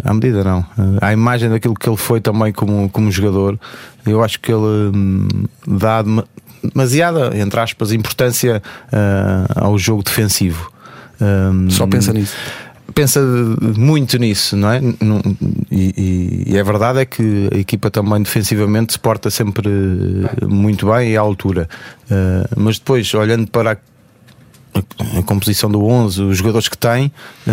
À medida, não. À imagem daquilo que ele foi também como, como jogador, eu acho que ele hum, dá dema- demasiada, entre aspas, importância eh, ao jogo defensivo. Hum, Só pensa nisso. pensa muito nisso, não é? E, e- a verdade é que a equipa também defensivamente se porta sempre muito bem e à altura. Eh, mas depois, olhando para a, a- composição do 11, os jogadores que tem, eh,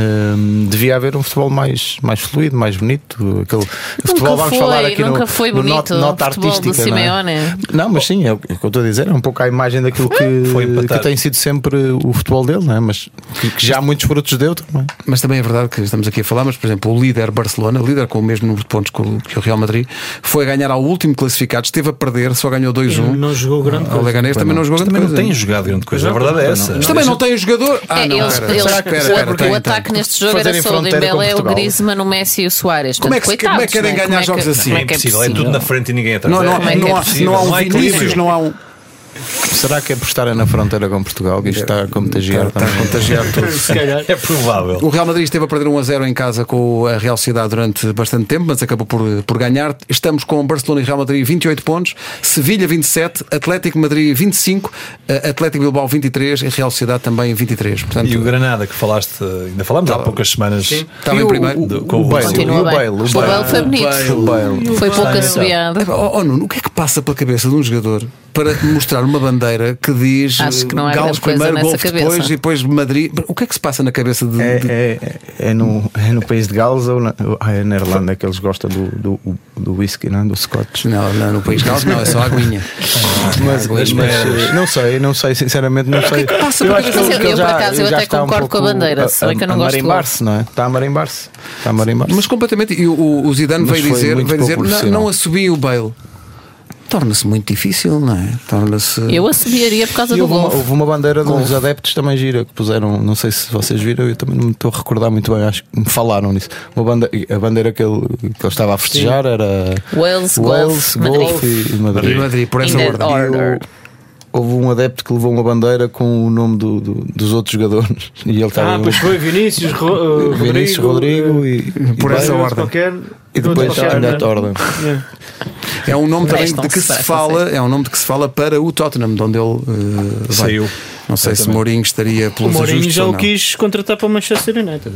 devia haver um futebol mais, mais fluido, mais bonito. Aquele futebol, Nunca vamos foi, falar aqui nunca no, foi no bonito nota, o nota futebol do artística. não, é? Simeone. não, mas sim, é o que eu estou a dizer, é um pouco a imagem daquilo que, que tem sido sempre o futebol dele, não é? mas que, que já muitos frutos deu também. Mas também é verdade que estamos aqui a falar, mas por exemplo, o líder Barcelona, líder com o mesmo número de pontos que o, que o Real Madrid, foi a ganhar ao último classificado, esteve a perder, só ganhou 2-1. Não jogou grande O coisa. Leganês também não jogou grande também não coisa. tem jogado grande coisa. A verdade é essa. Mas também não tem o jogador. Ah, É, não, eles, espera. eles- porque tem, o tem. ataque neste jogo Fazerem era só o Dembélé, o. Griezmann, o Messi e o Soares. Como é que como é que querem coitados, ganhar não é? jogos Como é que- assim? como É é que é impossível, é possível? tudo na frente e ninguém atrás. Não, não, é não, é há, não há um Não Vinícius, não há um. Será que é por estarem na fronteira com Portugal que isto está a contagiar Está a também? contagiar tudo. [laughs] Se calhar. É provável. O Real Madrid esteve a perder 1 a 0 em casa com a Real Sociedade durante bastante tempo, mas acabou por, por ganhar. Estamos com Barcelona e Real Madrid 28 pontos, Sevilha 27, Atlético Madrid 25, eh, Atlético Bilbao 23 e Real Sociedade também 23. Portanto, E o Granada que falaste, ainda falámos há poucas semanas. estava E em primeiro. o- Com o o Bale, Continua o bem. Bale, O Bale foi bonito. O Bale. Foi pouco assobiado. Oh, oh, Nuno, o que é que passa pela cabeça de um jogador para mostrar uma bandeira que diz Acho que não há Gales grande coisa primeiro, cabeça. depois e depois Madrid? O que é que se passa na cabeça de. É, de- é, é, no, é no país de Gales ou na, ah, é na Irlanda que eles gostam do, do, do whisky, não? é? do Scotch. Não, não, no país Gales não, é só [laughs] a aguinha. Mas, mas, eh, não sei, não sei, sinceramente não sei. passa eu por acho que cabeça? ele, que ele Eu, já, por acaso, eu já até está um concordo com a bandeira, se bem que eu não a gosto de marimbar-se, não é? Está a marimbar-se. Está a marimbar-se. Mas completamente. E o, o Zidane Mas veio dizer, veio dizer não, profissional." não assobia o Bale. Torna-se muito difícil, não é? Torna-se. Eu assobiaria por causa E do houve, uma, golfe. houve uma bandeira dos adeptos também gira que puseram, não sei se vocês viram, eu também não me estou a recordar muito bem, acho que me falaram nisso. Uma bandeira, a bandeira que ele, que ele estava a festejar era Wales, Wales, Golfe, Madrid. Golfe e E Madrid. Madrid, por essa ordem. order. Houve um adepto que levou uma bandeira com o nome do- do- dos outros jogadores [laughs] e ele estava Ah, pois foi Vinícius, Ro, uh, Vinícius Rodrigo e, Por e essa ordem. Qualquer, E depois qualquer, está na ordem. Yeah. É um nome também de que se fala, é um nome de que se fala para o Tottenham, de onde ele vai. Saiu. Não sei se. Mourinho estaria O pelos Mourinho ajustes já o quis contratar para o Manchester United.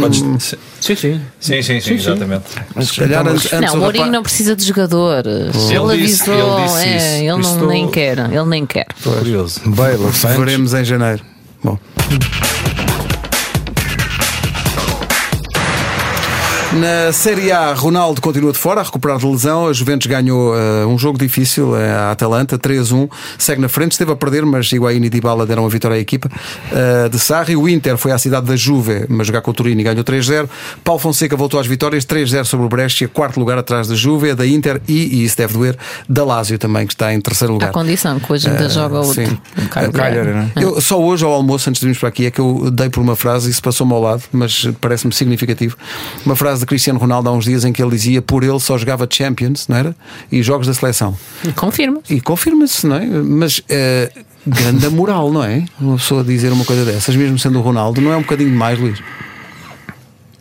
Podes- Sim, sim. Sim, sim, sim, exatamente. Mas se calhar antes, antes Não, o o Mourinho não precisa de jogadores. Ele Ele disse- avisou. ele disse é, isso. ele não, Estou- nem quer. Ele nem quer. Curioso. Veremos em janeiro. Bom. Na Série A, Ronaldo continua de fora a recuperar de lesão. A Juventus ganhou eh, um jogo difícil, eh, a Atalanta, 3-1. Segue na frente, esteve a perder, mas Higuaín e Dybala deram a vitória à equipa eh, de Sarri. O Inter foi à cidade da Juve, mas jogar com o Turino e ganhou 3-0. Paulo Fonseca voltou às vitórias, 3-0 sobre o Brescia, quarto lugar atrás da Juve, da Inter e, e isso deve doer, da Lazio também, que está em terceiro lugar. À condição que hoje ainda joga o, Sim. o Cagliari. Cagliari, não é? Eu, só hoje ao almoço, antes de irmos para aqui, é que eu dei por uma frase e isso passou-me ao lado, mas parece-me significativo. Uma frase de Cristiano Ronaldo há uns dias em que ele dizia por ele só jogava Champions, não era? E jogos da seleção. Confirma. E confirma-se, não é? Mas eh, grande moral, não é? Uma pessoa dizer uma coisa dessas, mesmo sendo o Ronaldo, não é um bocadinho demais, Luís?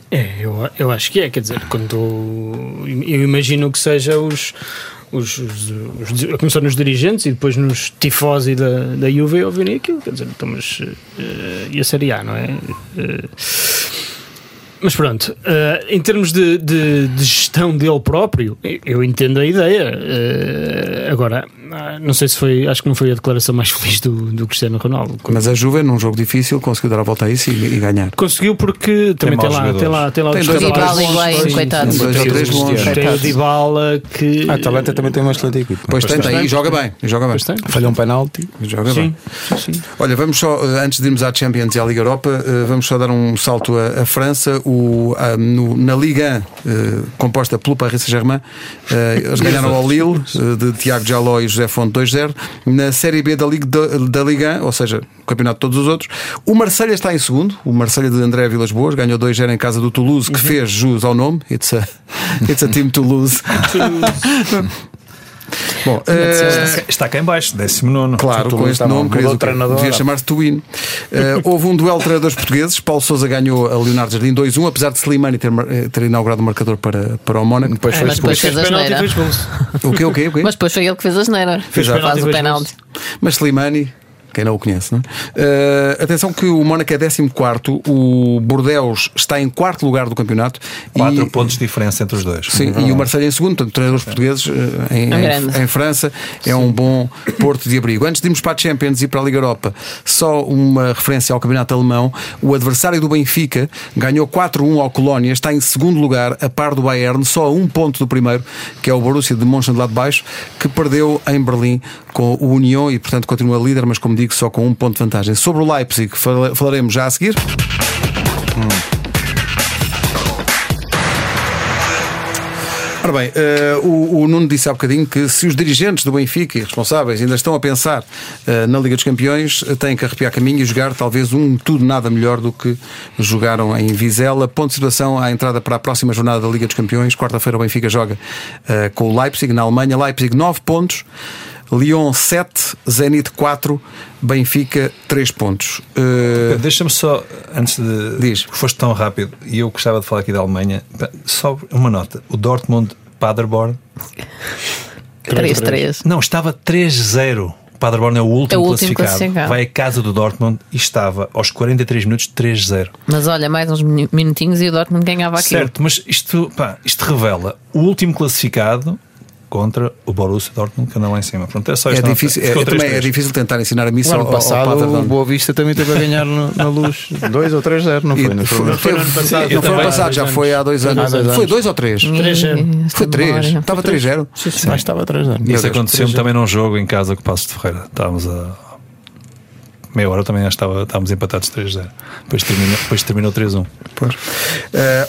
É, eu, eu acho que é, quer dizer, quando eu imagino que seja os, os, os, os- a começar nos dirigentes e depois nos tifosi da, da Juve ouvirem aquilo, quer dizer, então, mas, eh, e a Série A, não é? Eh, mas pronto, eh, em termos de, de- de gestão dele próprio, eu- entendo a ideia. Eh, agora, não sei se foi, acho que não foi a declaração mais [laughs] feliz do, do Cristiano Ronaldo. Mas a Juve, num jogo difícil, conseguiu dar a volta a isso e, e ganhar. Conseguiu porque também tem, maus lá, tem lá, tem lá Tem os dois jogadores Dybala e Higuaín, sim, coitados. Dois tem três o- bons. Tem o. Dybala que. A Atalanta também tem uma excelente equipe. Pois tem, tem, e joga bem, e joga bem. Pois tem. Falhou um penalti. Joga bem. Sim, sim, sim. Olha, vamos só, eh, antes de irmos à Champions e à Liga Europa, eh, vamos só dar um salto à, à França. o, uh, no, na Liga uh, composta pelo Paris Saint-Germain, eles ganharam ao Lille de Tiago Jaló e José Fonte 2-0. Na Série B da Liga, da, Liga, ou seja, campeonato de todos os outros, o Marselha está em segundo. O Marselha de André Vilas Boas ganhou 2-0 em casa do Toulouse, que uhum. fez jus ao nome. It's a, it's a team Toulouse. [laughs] [laughs] Bom, uh, está cá em baixo, 19. Claro, com este nome, querido, devia chamar-se Twin. Uh, houve um duelo de treinadores portugueses. Paulo Souza ganhou a Leonardo Jardim 2-1, apesar de Slimani ter, eh, ter inaugurado o marcador para, para o Mónaco. Depois foi, mas depois fez a geneira. O quê, o quê, o quê? Mas depois foi ele que fez a geneira. Fez, fez o penalti. Mas Slimani quem não o conhece, não é? Uh, atenção que o Mónaco é 14, o Bordeaux está em quarto lugar do campeonato. Quatro e, pontos de diferença entre os dois. Sim, uhum. e o Marseille em segundo, portanto, treinadores portugueses uh, em, em, em, França é sim. um bom porto de abrigo. Antes de irmos para a Champions e para a Liga Europa, só uma referência ao campeonato alemão. O adversário do Benfica ganhou 4-1 ao Colónia, está em segundo lugar, a par do Bayern, só a um ponto do primeiro, que é o Borussia de Mönchengladbach, que perdeu em Berlim com o União e, portanto, continua líder, mas como digo, só com um ponto de vantagem. Sobre o Leipzig, falaremos já a seguir. Hum. Ora bem, uh, o, o, Nuno disse há bocadinho que se os dirigentes do Benfica e responsáveis ainda estão a pensar uh, na Liga dos Campeões, têm que arrepiar caminho e jogar talvez um tudo nada melhor do que jogaram em Vizela. Ponto de situação à entrada para a próxima jornada da Liga dos Campeões. Quarta-feira o Benfica joga uh, com o Leipzig na Alemanha. Leipzig 9 pontos. Lyon 7, Zenit 4, Benfica 3 pontos. Uh... Deixa-me só, antes de. Diz. Foste tão rápido e eu gostava de falar aqui da Alemanha. Só uma nota: o Dortmund Paderborn 3-3. Não, estava 3-0. O Paderborn é o último, é o último classificado. classificado. Vai à casa do Dortmund e estava aos 43 minutos 3-0. Mas olha, mais uns minutinhos e o Dortmund ganhava aqui. Certo, mas isto, pá, isto revela o último classificado contra o Borussia Dortmund que anda lá em cima. Pronto, é só é difícil, é, também é difícil tentar ensinar a missa ao, passado, ao O Boa Vista também teve a ganhar no, na luz [laughs] 2 ou 3-0, não foi? Não foi, foi, no ano passado, não foi ano passado, já foi há dois anos. Foi 2 ou 3? 3-0. Foi 3. Estava 3-0. Mas estava 3-0. Isso aconteceu-me também num jogo em casa com o Passo de Ferreira. Estávamos a meia hora também estava, estávamos empatados 3-0. Depois terminou, depois terminou 3-1. Pois. Uh,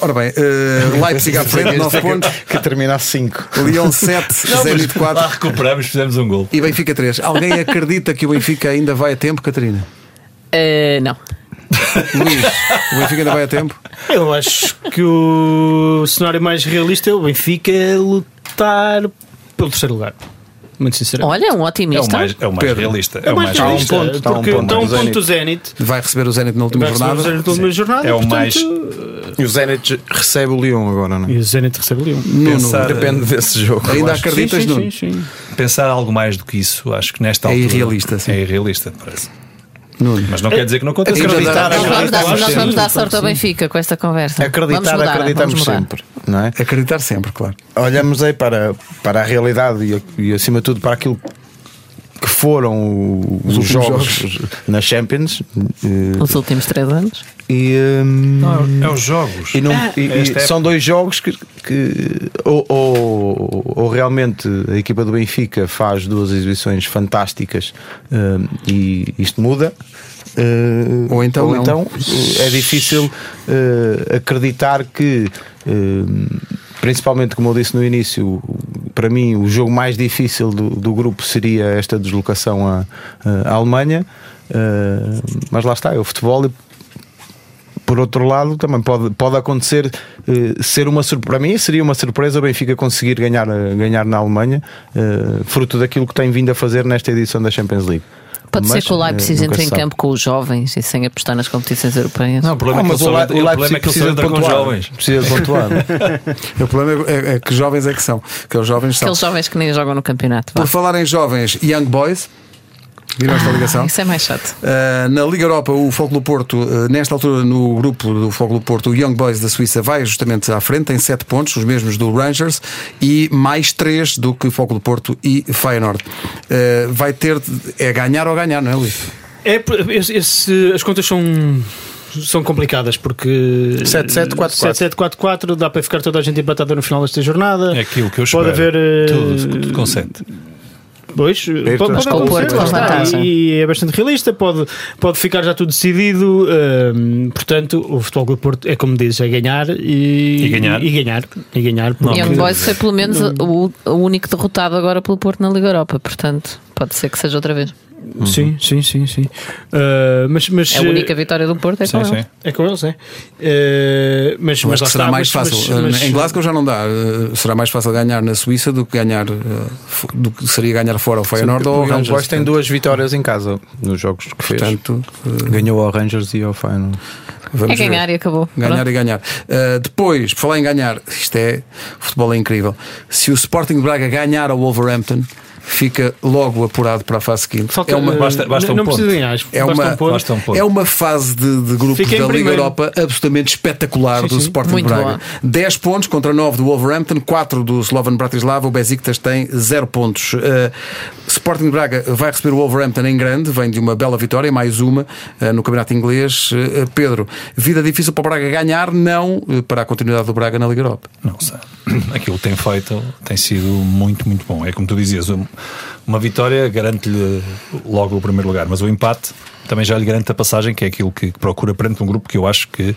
ora bem, uh, [laughs] Leipzig à frente, 9 pontos. [laughs] Que termina 5. Leão 7, Zenit 4. Lá recuperamos, fizemos um gol. E Benfica 3. Alguém [laughs] acredita que o Benfica ainda vai a tempo, Catarina? Uh, não. Luís, o Benfica ainda vai a tempo? Eu acho que o cenário mais realista é o Benfica lutar pelo terceiro lugar. Muito sinceramente. Olha, um otimista. É o mais, é o mais realista. É o mais, realista. Um ponto, porque está um ponto do Zenit. Vai receber o Zenit na última jornada. Zenit na última jornada. É o mais. E o Zenit recebe o Lyon agora, não é? E o Zenit recebe o Lyon. Pensar, Depende desse jogo. Ainda acreditas, sim, sim, sim, sim, Pensar algo mais do que isso, acho que nesta é altura. É irrealista, sim. É irrealista, parece. Nuno. Mas não quer dizer que não aconteça. Acreditar, nós, vamos dar, nós vamos dar sorte ao Benfica com esta conversa. Acreditar, mudar, acreditamos sempre. Não é? Acreditar sempre, claro. Olhamos aí para, para a realidade e, e acima de tudo para aquilo que foram os, os jogos, jogos, na Champions eh, os últimos três anos. e um, não, é os jogos. e, não, é, e, e é... são dois jogos que, que ou, ou, ou, realmente a equipa do Benfica faz duas exibições fantásticas um, e isto muda uh, ou então, ou então é difícil uh, acreditar que uh, principalmente como eu disse no início, para mim o jogo mais difícil do, do grupo seria esta deslocação à, à Alemanha, uh, mas lá está, é o futebol e por outro lado, também pode, pode acontecer uh, ser uma para mim seria uma surpresa o Benfica conseguir ganhar, ganhar na Alemanha, uh, fruto daquilo que tem vindo a fazer nesta edição da Champions League. Pode mas, ser que o Leipzig entre em campo com os jovens e sem apostar nas competições europeias. Não, o problema, ah, é, que o, o, o problema é que precisa de pontuar. jovens. Precisa de pontuar. o problema é, é, que jovens é que são. Aqueles jovens são. Aqueles jovens que nem jogam no campeonato. Por falar em jovens, Young Boys. Viram esta ligação? Isso é mais chato. Uh, na Liga Europa, o Fogo Porto, uh, nesta altura no grupo do Fogo Porto, o Young Boys da Suíça vai justamente à frente, tem 7 pontos, os mesmos do Rangers, e mais 3 do que Fogo do Porto e Feyenoord. Uh, vai ter. É ganhar ou ganhar, não é, Luís? É, esse, esse, as contas são são complicadas porque 7-7-4-4 dá para ficar toda a gente empatada no final desta jornada. É aquilo que eu espero. Pode haver tudo, tudo com 7 Pois, pode, pode acontecer, lá está. e é bastante realista, pode, pode ficar já tudo decidido. hum, portanto, o Futebol Clube do Porto é como dizes, é ganhar e, E ganhar. E ganhar. E ganhar porque- Young Boys foi pelo menos o, o único derrotado agora pelo Porto na Liga Europa, portanto, pode ser que seja outra vez. Sim, sim, sim, sim. Uh, mas, mas, É a única vitória do Porto, é com Sim, ele. sim. É com eles, é. Uh, mas, Eu mas que será está, mais mas- fácil. mas- mas- em Glasgow já não dá. Uh, Será mais fácil ganhar na Suíça do que ganhar uh, do que seria ganhar fora ao Feyenoord ou o ao Rangers. Boys tem duas vitórias em casa nos jogos que fez. Portanto, uh, Ganhou ao Rangers e ao Final. vamos É ganhar ver. e acabou. Ganhar Pronto. e ganhar. Uh, depois, por falar em ganhar, isto é. Futebol é incrível. Se o Sporting de Braga ganhar ao Wolverhampton, fica logo apurado para a fase seguinte. Falta- é uma, Basta- basta não, um não precisa ponto. ganhar, é basta uma, um ponto. Basta um ponto. é uma fase de, de grupos da Liga primeiro. Europa absolutamente espetacular do sim. Sporting Muito de Braga. boa. 10 pontos contra 9 do Wolverhampton, 4 do Slovan Bratislava. O Besiktas tem 0 pontos. Uh, Sporting de Braga vai receber o Wolverhampton em grande, vem de uma bela vitória, mais uma uh, no Campeonato Inglês. Uh, Pedro, vida difícil para o Braga ganhar, não uh, para a continuidade do Braga na Liga Europa. Não sei. [clears throat] Aquilo que tem feito tem sido muito, muito bom. É como tu dizias, uma vitória garante-lhe logo o primeiro lugar, mas o empate também já lhe garante a passagem, que é aquilo que procura perante um grupo que eu acho que,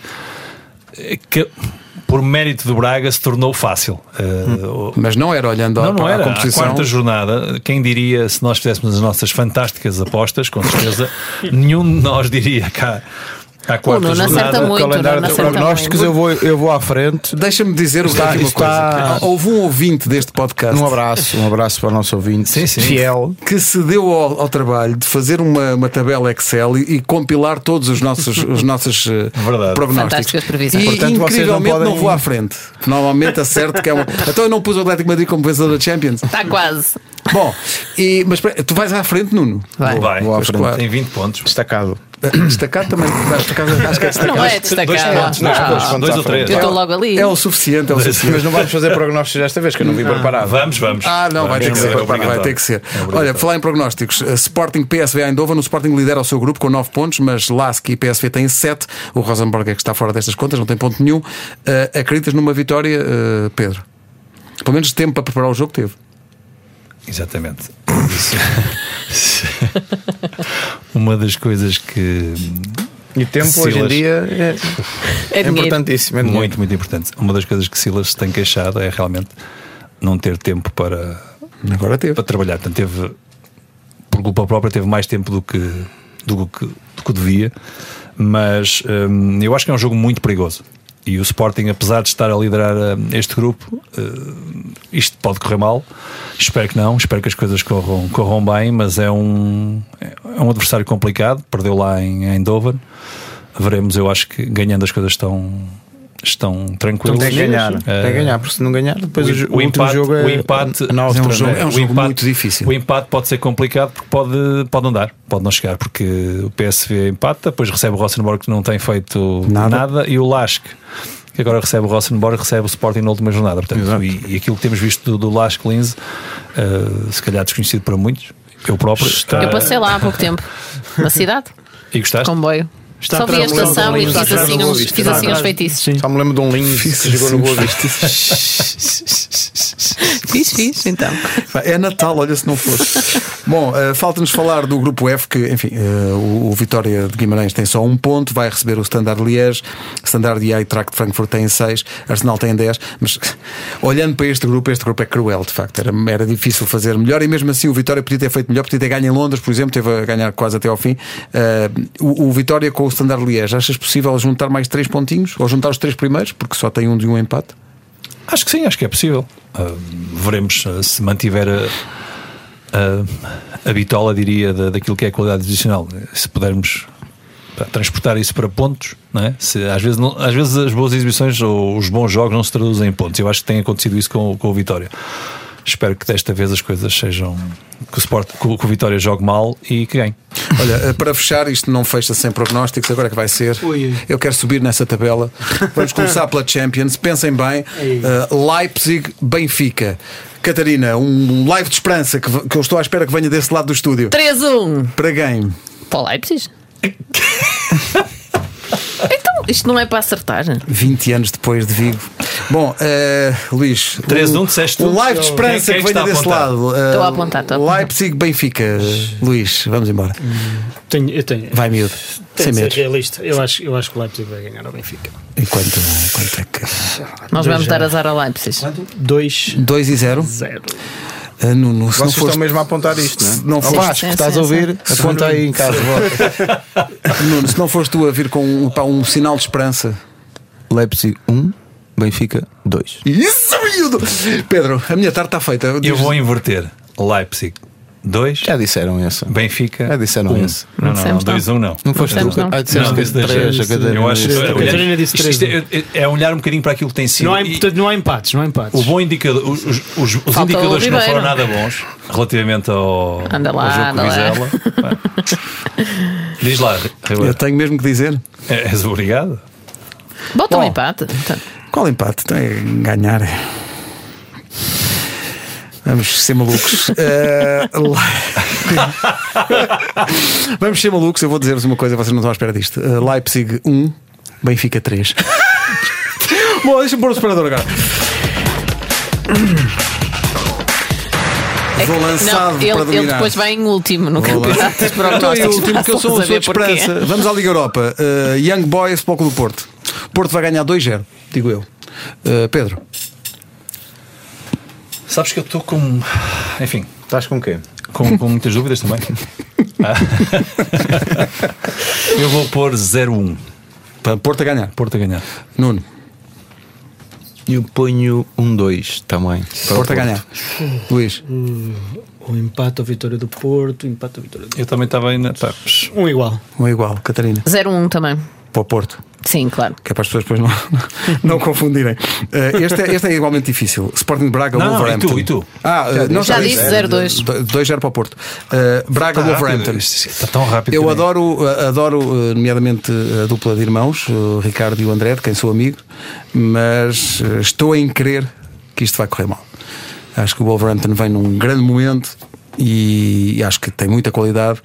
que por mérito do Braga se tornou fácil. Uh, Mas não era olhando não, não era. A competição. quarta jornada, quem diria, se nós fizéssemos as nossas fantásticas apostas, com certeza, nenhum de nós diria cá. À quarta Nuno jornada, acerta muito, calendário de acerta prognósticos, muito. eu vou, eu vou à frente. Deixa-me dizer Está- aqui uma está- coisa. Houve um ouvinte deste podcast Um abraço, um abraço para o nosso ouvinte Sim, sim. fiel. que se deu ao, ao trabalho de fazer uma, uma tabela Excel e, e compilar todos os nossos, os nossos eh, Verdade. prognósticos. Fantásticas previsões. E Portanto, vocês não incrivelmente não, podem- vou à frente. Normalmente acerto que é uma. Então eu não pus o Atlético Madrid como vencedor da Champions. Está quase. Bom, e, mas tu vais à frente, Nuno. Vai. Vai, Vou à frente. claro. tem 20 pontos. Destacado. Destacado também. Destacado, acho que é destacado. Não é Dois destacado. pontos, dois pontos, dois ou três. Eu estou logo ali. É o suficiente, é o suficiente. Mas não vamos fazer prognósticos desta vez, que eu não vim preparado. Vamos, vamos. Ah, não, vai ter que é ser. Vai obrigatório. ter que ser. É. Olha, falar em prognósticos, eh, Sporting PSV Eindhoven, o Sporting lidera o seu grupo com 9 pontos, mas Lask e PSV têm 7. O Rosenborg é que está fora destas contas, não tem ponto nenhum. Eh, acreditas numa vitória, eh, Pedro? Pelo menos tempo para preparar o jogo teve. Exatamente. [laughs] Isso. [laughs] Uma das coisas que E tempo Silas. hoje em dia é, É é importantíssimo. É muito, muito importante. Uma das coisas que Silas se tem queixado é realmente não ter tempo para, Agora teve. para trabalhar. Portanto, teve, por culpa própria, teve mais tempo do que, do que, do que devia. Mas hum, eu acho que é um jogo muito perigoso. E o Sporting, apesar de estar a liderar hum, este grupo, hum, isto pode correr mal. Espero que não. Espero que as coisas corram, corram bem. Mas é um, é um adversário complicado. Perdeu lá em Eindhoven. Veremos. Eu acho que ganhando as coisas estão, estão tranquilas. Tem que ganhar, tem Eh, que ganhar, porque se não ganhar, depois o, o, o último empate, jogo é, o empate na Áustria, é um não jogo- é um jogo empate- muito difícil. O empate pode ser complicado porque pode, pode não dar, pode não chegar, porque o PSV empata, depois recebe o Rosenborg que não tem feito Nada. nada, e o Lask que agora recebe o Rosenborg recebe o Sporting na última jornada. Portanto, e, e aquilo que temos visto do, do Lask Linz, eh, se calhar desconhecido para muitos, eu próprio. Eu eh, passei lá há pouco tempo. [laughs] Na cidade. E gostaste? Comboio. Está Só vi a estação e Linz, fiz assim uns, Vista. fiz assim uns feitiços. Sim. Só me lembro de um lindo que jogou no Boa Vista. [laughs] Fiz, fiz, então. É Natal, olha se não fosse. Bom, eh, falta-nos falar do grupo F, que, enfim, eh, o, o Vitória de Guimarães tem só um ponto, vai receber o Standard Liège, Standard e Eintracht de Frankfurt tem 6, Arsenal tem 10, mas olhando para este grupo, este grupo é cruel, de facto, era, era difícil fazer melhor e mesmo assim o Vitória podia ter feito melhor, podia ter ganho em Londres, por exemplo, teve a ganhar quase até ao fim. Eh, o, o Vitória com o Standard Liège, achas possível juntar mais 3 pontinhos? Ou juntar os três primeiros, porque só tem um de um empate? Acho que sim, acho que é possível. Ah, veremos ah, se mantiver a, a, bitola, diria, da, daquilo que é a qualidade adicional. Se pudermos transportar isso para pontos, não é? se, às, vezes não- às vezes as boas exibições ou os bons jogos não se traduzem em pontos. Eu acho que tem acontecido isso com, com o Vitória. Espero que desta vez as coisas sejam. que o, Sport, que o Vitória jogue mal e que ganhe. Olha, eh, para fechar, isto não fecha sem prognósticos, agora é que vai ser. Ui. Eu quero subir nessa tabela. Vamos começar pela Champions. Pensem bem: eh, Leipzig, Benfica. Catarina, um live de esperança que, que eu estou à espera que venha desse lado do estúdio. 3-1. Para quem? Para o Leipzig? [laughs] isto não é para acertar. 20 anos depois de Vigo. Bom, eh, Luís. 3-1, um- disseste tu? live de esperança quem que é que venha desse lado. Eh, Estou a apontar, estou a apontar. Leipzig, Benfica. Luís, vamos embora. Tenho, eu tenho. Vai miúdo. Tenho Sem realista. Eu acho, eu acho que o Leipzig vai ganhar ao Benfica. Enquanto, enquanto é que. Nós Dois vamos dar zero. azar a Leipzig. 2 2 e 0. 0 Uh, Nuno, se não Vocês foste, estão mesmo a apontar isto, não é? se não foste- Vasco, Sim, estás sim, a ouvir? sim. Aponta aí em casa. [laughs] Nuno, se não foste tu a vir com um, pá, um sinal de esperança. Leipzig 1, Benfica 2. Isso, miúdo! Pedro, a minha tarde está feita. Eu vou inverter. Leipzig 2, Já disseram essa. Benfica. Já disseram um. esse. Não, não, não, Dissemos não. 2 1 não. Não foste tu? não. Ah, disseste Não, que esse deixa- 3, a Catarina Eu acho disse que A. Catarina disse isto, isto três, é, é olhar um bocadinho para aquilo que tem sido. Não há, portanto, não há empates, não há empates. O bom indicador, os, os- os- indicadores que não foram nada bons relativamente ao, Anda lá, ao jogo anda lá. Vizela. Pá. [laughs] Diz lá, Eu Ribeiro. tenho mesmo que dizer. É- És obrigado. Bota um empate. Então, Qual empate? Então é ganhar. Vamos ser malucos. Lá- [laughs] Vamos ser malucos. Eu vou dizer-vos uma coisa, vocês não estão à espera disto. Eh, Leipzig 1, Benfica 3. [laughs] Bom, deixa-me pôr o separador agora. é Vou que- lançado não, para ele, ele dominar. depois vai em último no Vou campeonato dos [laughs] prognósticos. eu, último, porque eu sou Vamos sou de saber porquê. esperança. Vamos à Liga Europa. Eh, Young Boys, Pouco do Porto. Porto vai ganhar 2-0, digo eu. Eh, Pedro. Sabes que eu estou com. Enfim, Estás com quê? com, com muitas dúvidas também. [laughs] Eu vou pôr 0-1. Para Porto a ganhar. Porto a ganhar. Nuno. Eu ponho um 2 também. para o Porto a ganhar. Luís. O empate ou vitória do Porto, o empate ou vitória do Eu também estava aí na. Psh, Um igual. Um igual. Catarina. 0-1 também. Para o Porto. Sim, claro. Que é para as pessoas depois não, [laughs] não confundirem. Eh, este, é, este é igualmente difícil. Sporting de Braga, Não, não, Wolverhampton. e tu, e tu? Ah, eh, não, Já disse. disse 0-2. 2-0 para o Porto. Eh, Braga, tá Wolverhampton. rápido. Está tão rápido. Eu adoro, eh, adoro, eh, nomeadamente, a dupla de irmãos, o Ricardo e o André, de quem sou amigo, mas eh, estou em crer que isto vai correr mal. Acho que o Wolverhampton vem num grande momento e acho que tem muita qualidade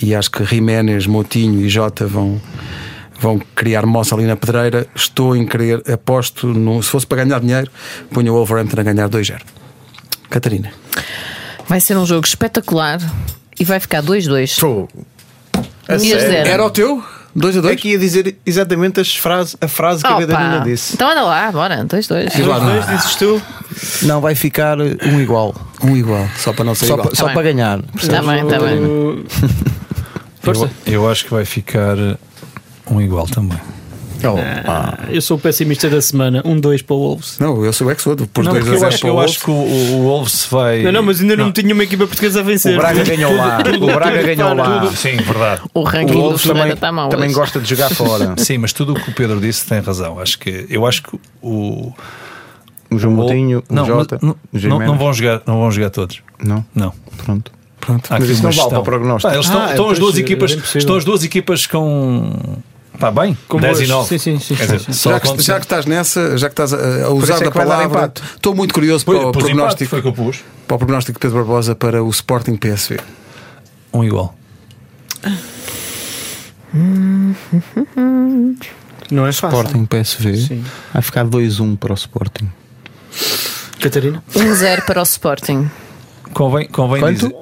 e acho que Jiménez, Motinho e Jota vão, vão criar moça ali na pedreira. Estou em crer, aposto, no, se fosse para ganhar dinheiro, ponho o Wolverhampton a ganhar 2-0. Catarina. Vai ser um jogo espetacular e vai ficar 2-2. Fogo. A E sério? as zero? Era o teu? 2 a 2? Aqui ia dizer exatamente as frases, a frase que a. Catarina disse. Então anda lá, bora, 2-2. Diz lá, Dois, Nuno. dizes tu? Não, vai ficar um igual. Um igual, só para não ser Só, igual. pa- só Tá para bem. ganhar. Está bem, está bem. Uh, [laughs] Força. Eu, eu acho que vai ficar um igual também. Oh, Ah, eu sou o pessimista da semana. Um 2 para o Wolves. Não, eu sou o é sou. Por Não, 2 a porque eu 0 acho, para o eu Wolves. acho que o, o, Wolves vai. Não, não, mas ainda não, tinha uma equipa portuguesa a vencer. o Braga ganhou lá. O Braga ganhou lá. Sim, verdade. O ranking do Wolves também, está mal. também hoje. gosta de jogar [laughs] fora. Sim, mas tudo o que o Pedro disse tem razão. Acho que, eu acho que o. O João Moutinho, o não, Jota, não, o não, vão jogar, não vão jogar todos. Não? Não. Pronto. Pronto. Há Mas aqui isso uma não vale para o prognóstico. Pá, eles estão, Ah, estão as pois, duas é equipas, possível. estão as duas equipas com. Pá, bem, Com 10 e boas. 9. Sim, sim, sim, Quer sim, dizer, Já que, já que estás nessa, já que estás a, a usar é dar palavra, estou muito curioso Pois, para o pus empate, prognóstico, foi que eu pus. para o prognóstico de Pedro Barbosa para o Sporting PSV. Um igual. Não é fácil. Sporting PSV. Sim. Vai ficar 2-1 para o Sporting. Catarina? 1-0 para o Sporting. Convém, convém Quanto? dizer.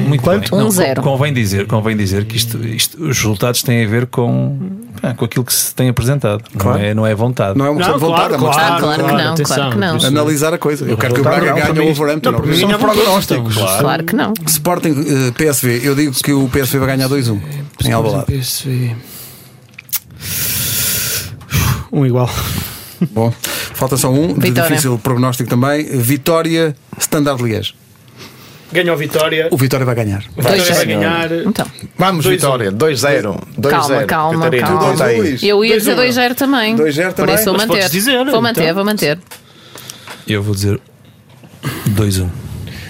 Muito Quanto? bem. Não, Um zero. con- Convém dizer, convém dizer que isto, isto- os resultados têm a ver com, com aquilo que se tem apresentado. Claro. Não, é, não é vontade. Não é uma questão de vontade, é uma questão Ah, claro que não, claro que não. analisar a coisa. Eu quero que o Braga não, ganhe o Wolverhampton. não, não. mim São ganhava o prognósticos. Wolverhampton. Claro que não. Sporting eh, PSV, eu digo que o PSV vai ganhar 2-1 em Alvalade. PSV. Um igual. Bom, falta só um, de Vitória. difícil prognóstico também. Vitória Standard Liège. Ganhou Vitória. O Vitória vai ganhar. Vitória Dois vai ganhar. Então, Vamos, Dois, Vitória. 2-0. 2-0. Calma, calma, calma. eu ia dizer 2-1. 2-0 também. 2-0 Por também? isso vou manter. dizer, vou manter, então. vou manter. Eu vou dizer 2-1.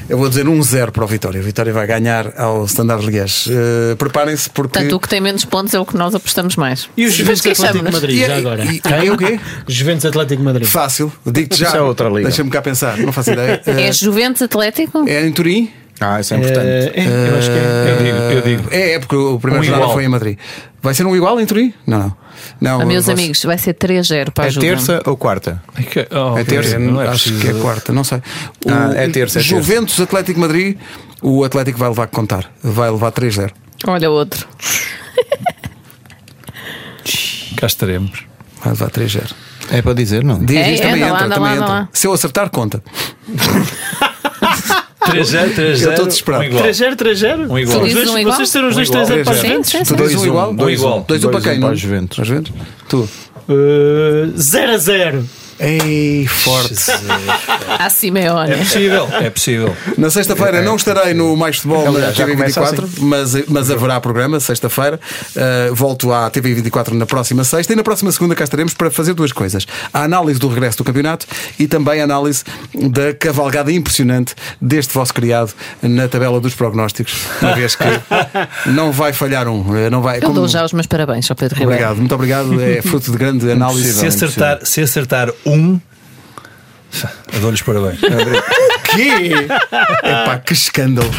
Eu vou dizer 1-0 para o Vitória. O Vitória vai ganhar ao Standard Liège. Eh, Preparem-se porque. Portanto, o que tem menos pontos é o que nós apostamos mais. E o Mas Juventus Atlético queixamos-nos. Madrid, E- já agora. e- Quem o quê? [laughs] Juventus Atlético Madrid. Fácil, digo-te já. Isso é outra liga. Deixa-me cá pensar, não faço ideia. É Eh, Juventus Atlético? É em Turim? Ah, isso é importante. É, é, eu acho que é. Eu digo, eu digo. É, é porque o primeiro Um jornada igual. foi em Madrid. Vai ser um igual em Turim? Não, não. não Ah, meus você- amigos, vai ser 3-0 para a É terça ou quarta? É, que- oh, É terça? não é acho preciso- que é quarta, não sei. O Ah, é terça, é terça. Juventus Atlético Madrid, o Atlético vai levar que contar. Vai levar 3-0. Olha outro. Cá estaremos. Vai levar 3-0. É para dizer, não? Diz É, isto, é, também anda entra, anda também anda entra. Se eu acertar, conta. [laughs] 3-0, 3-0. Eu estou desesperado. Um igual. 3-0, 3-0. Um igual. Um? Vocês terão os dois igual. 3-0 para a 3-0. Juventus? Tu dizes um igual? um igual. 2-1 para quem? para a Juventus. Para a Juventus? Tu. Uh, 0 a 0. Ei, forte. A Simeone. É possível, é possível. Na sexta-feira não estarei no Mais Futebol na Aliás, já começa TV24, mas, mas haverá programa sexta-feira. Uh, volto à TV24 na próxima sexta e na próxima segunda cá estaremos para fazer duas coisas: a análise do regresso do campeonato e também a análise da cavalgada impressionante deste vosso criado na tabela dos prognósticos. Uma vez que não vai falhar um. uh, Não vai, Eu como- dou já os meus parabéns ao Pedro Ribeiro. Obrigado, muito obrigado. É fruto de grande análise. Se acertar, se acertar um, [laughs] eu dou-lhes parabéns. Que? Epá, que escândalo.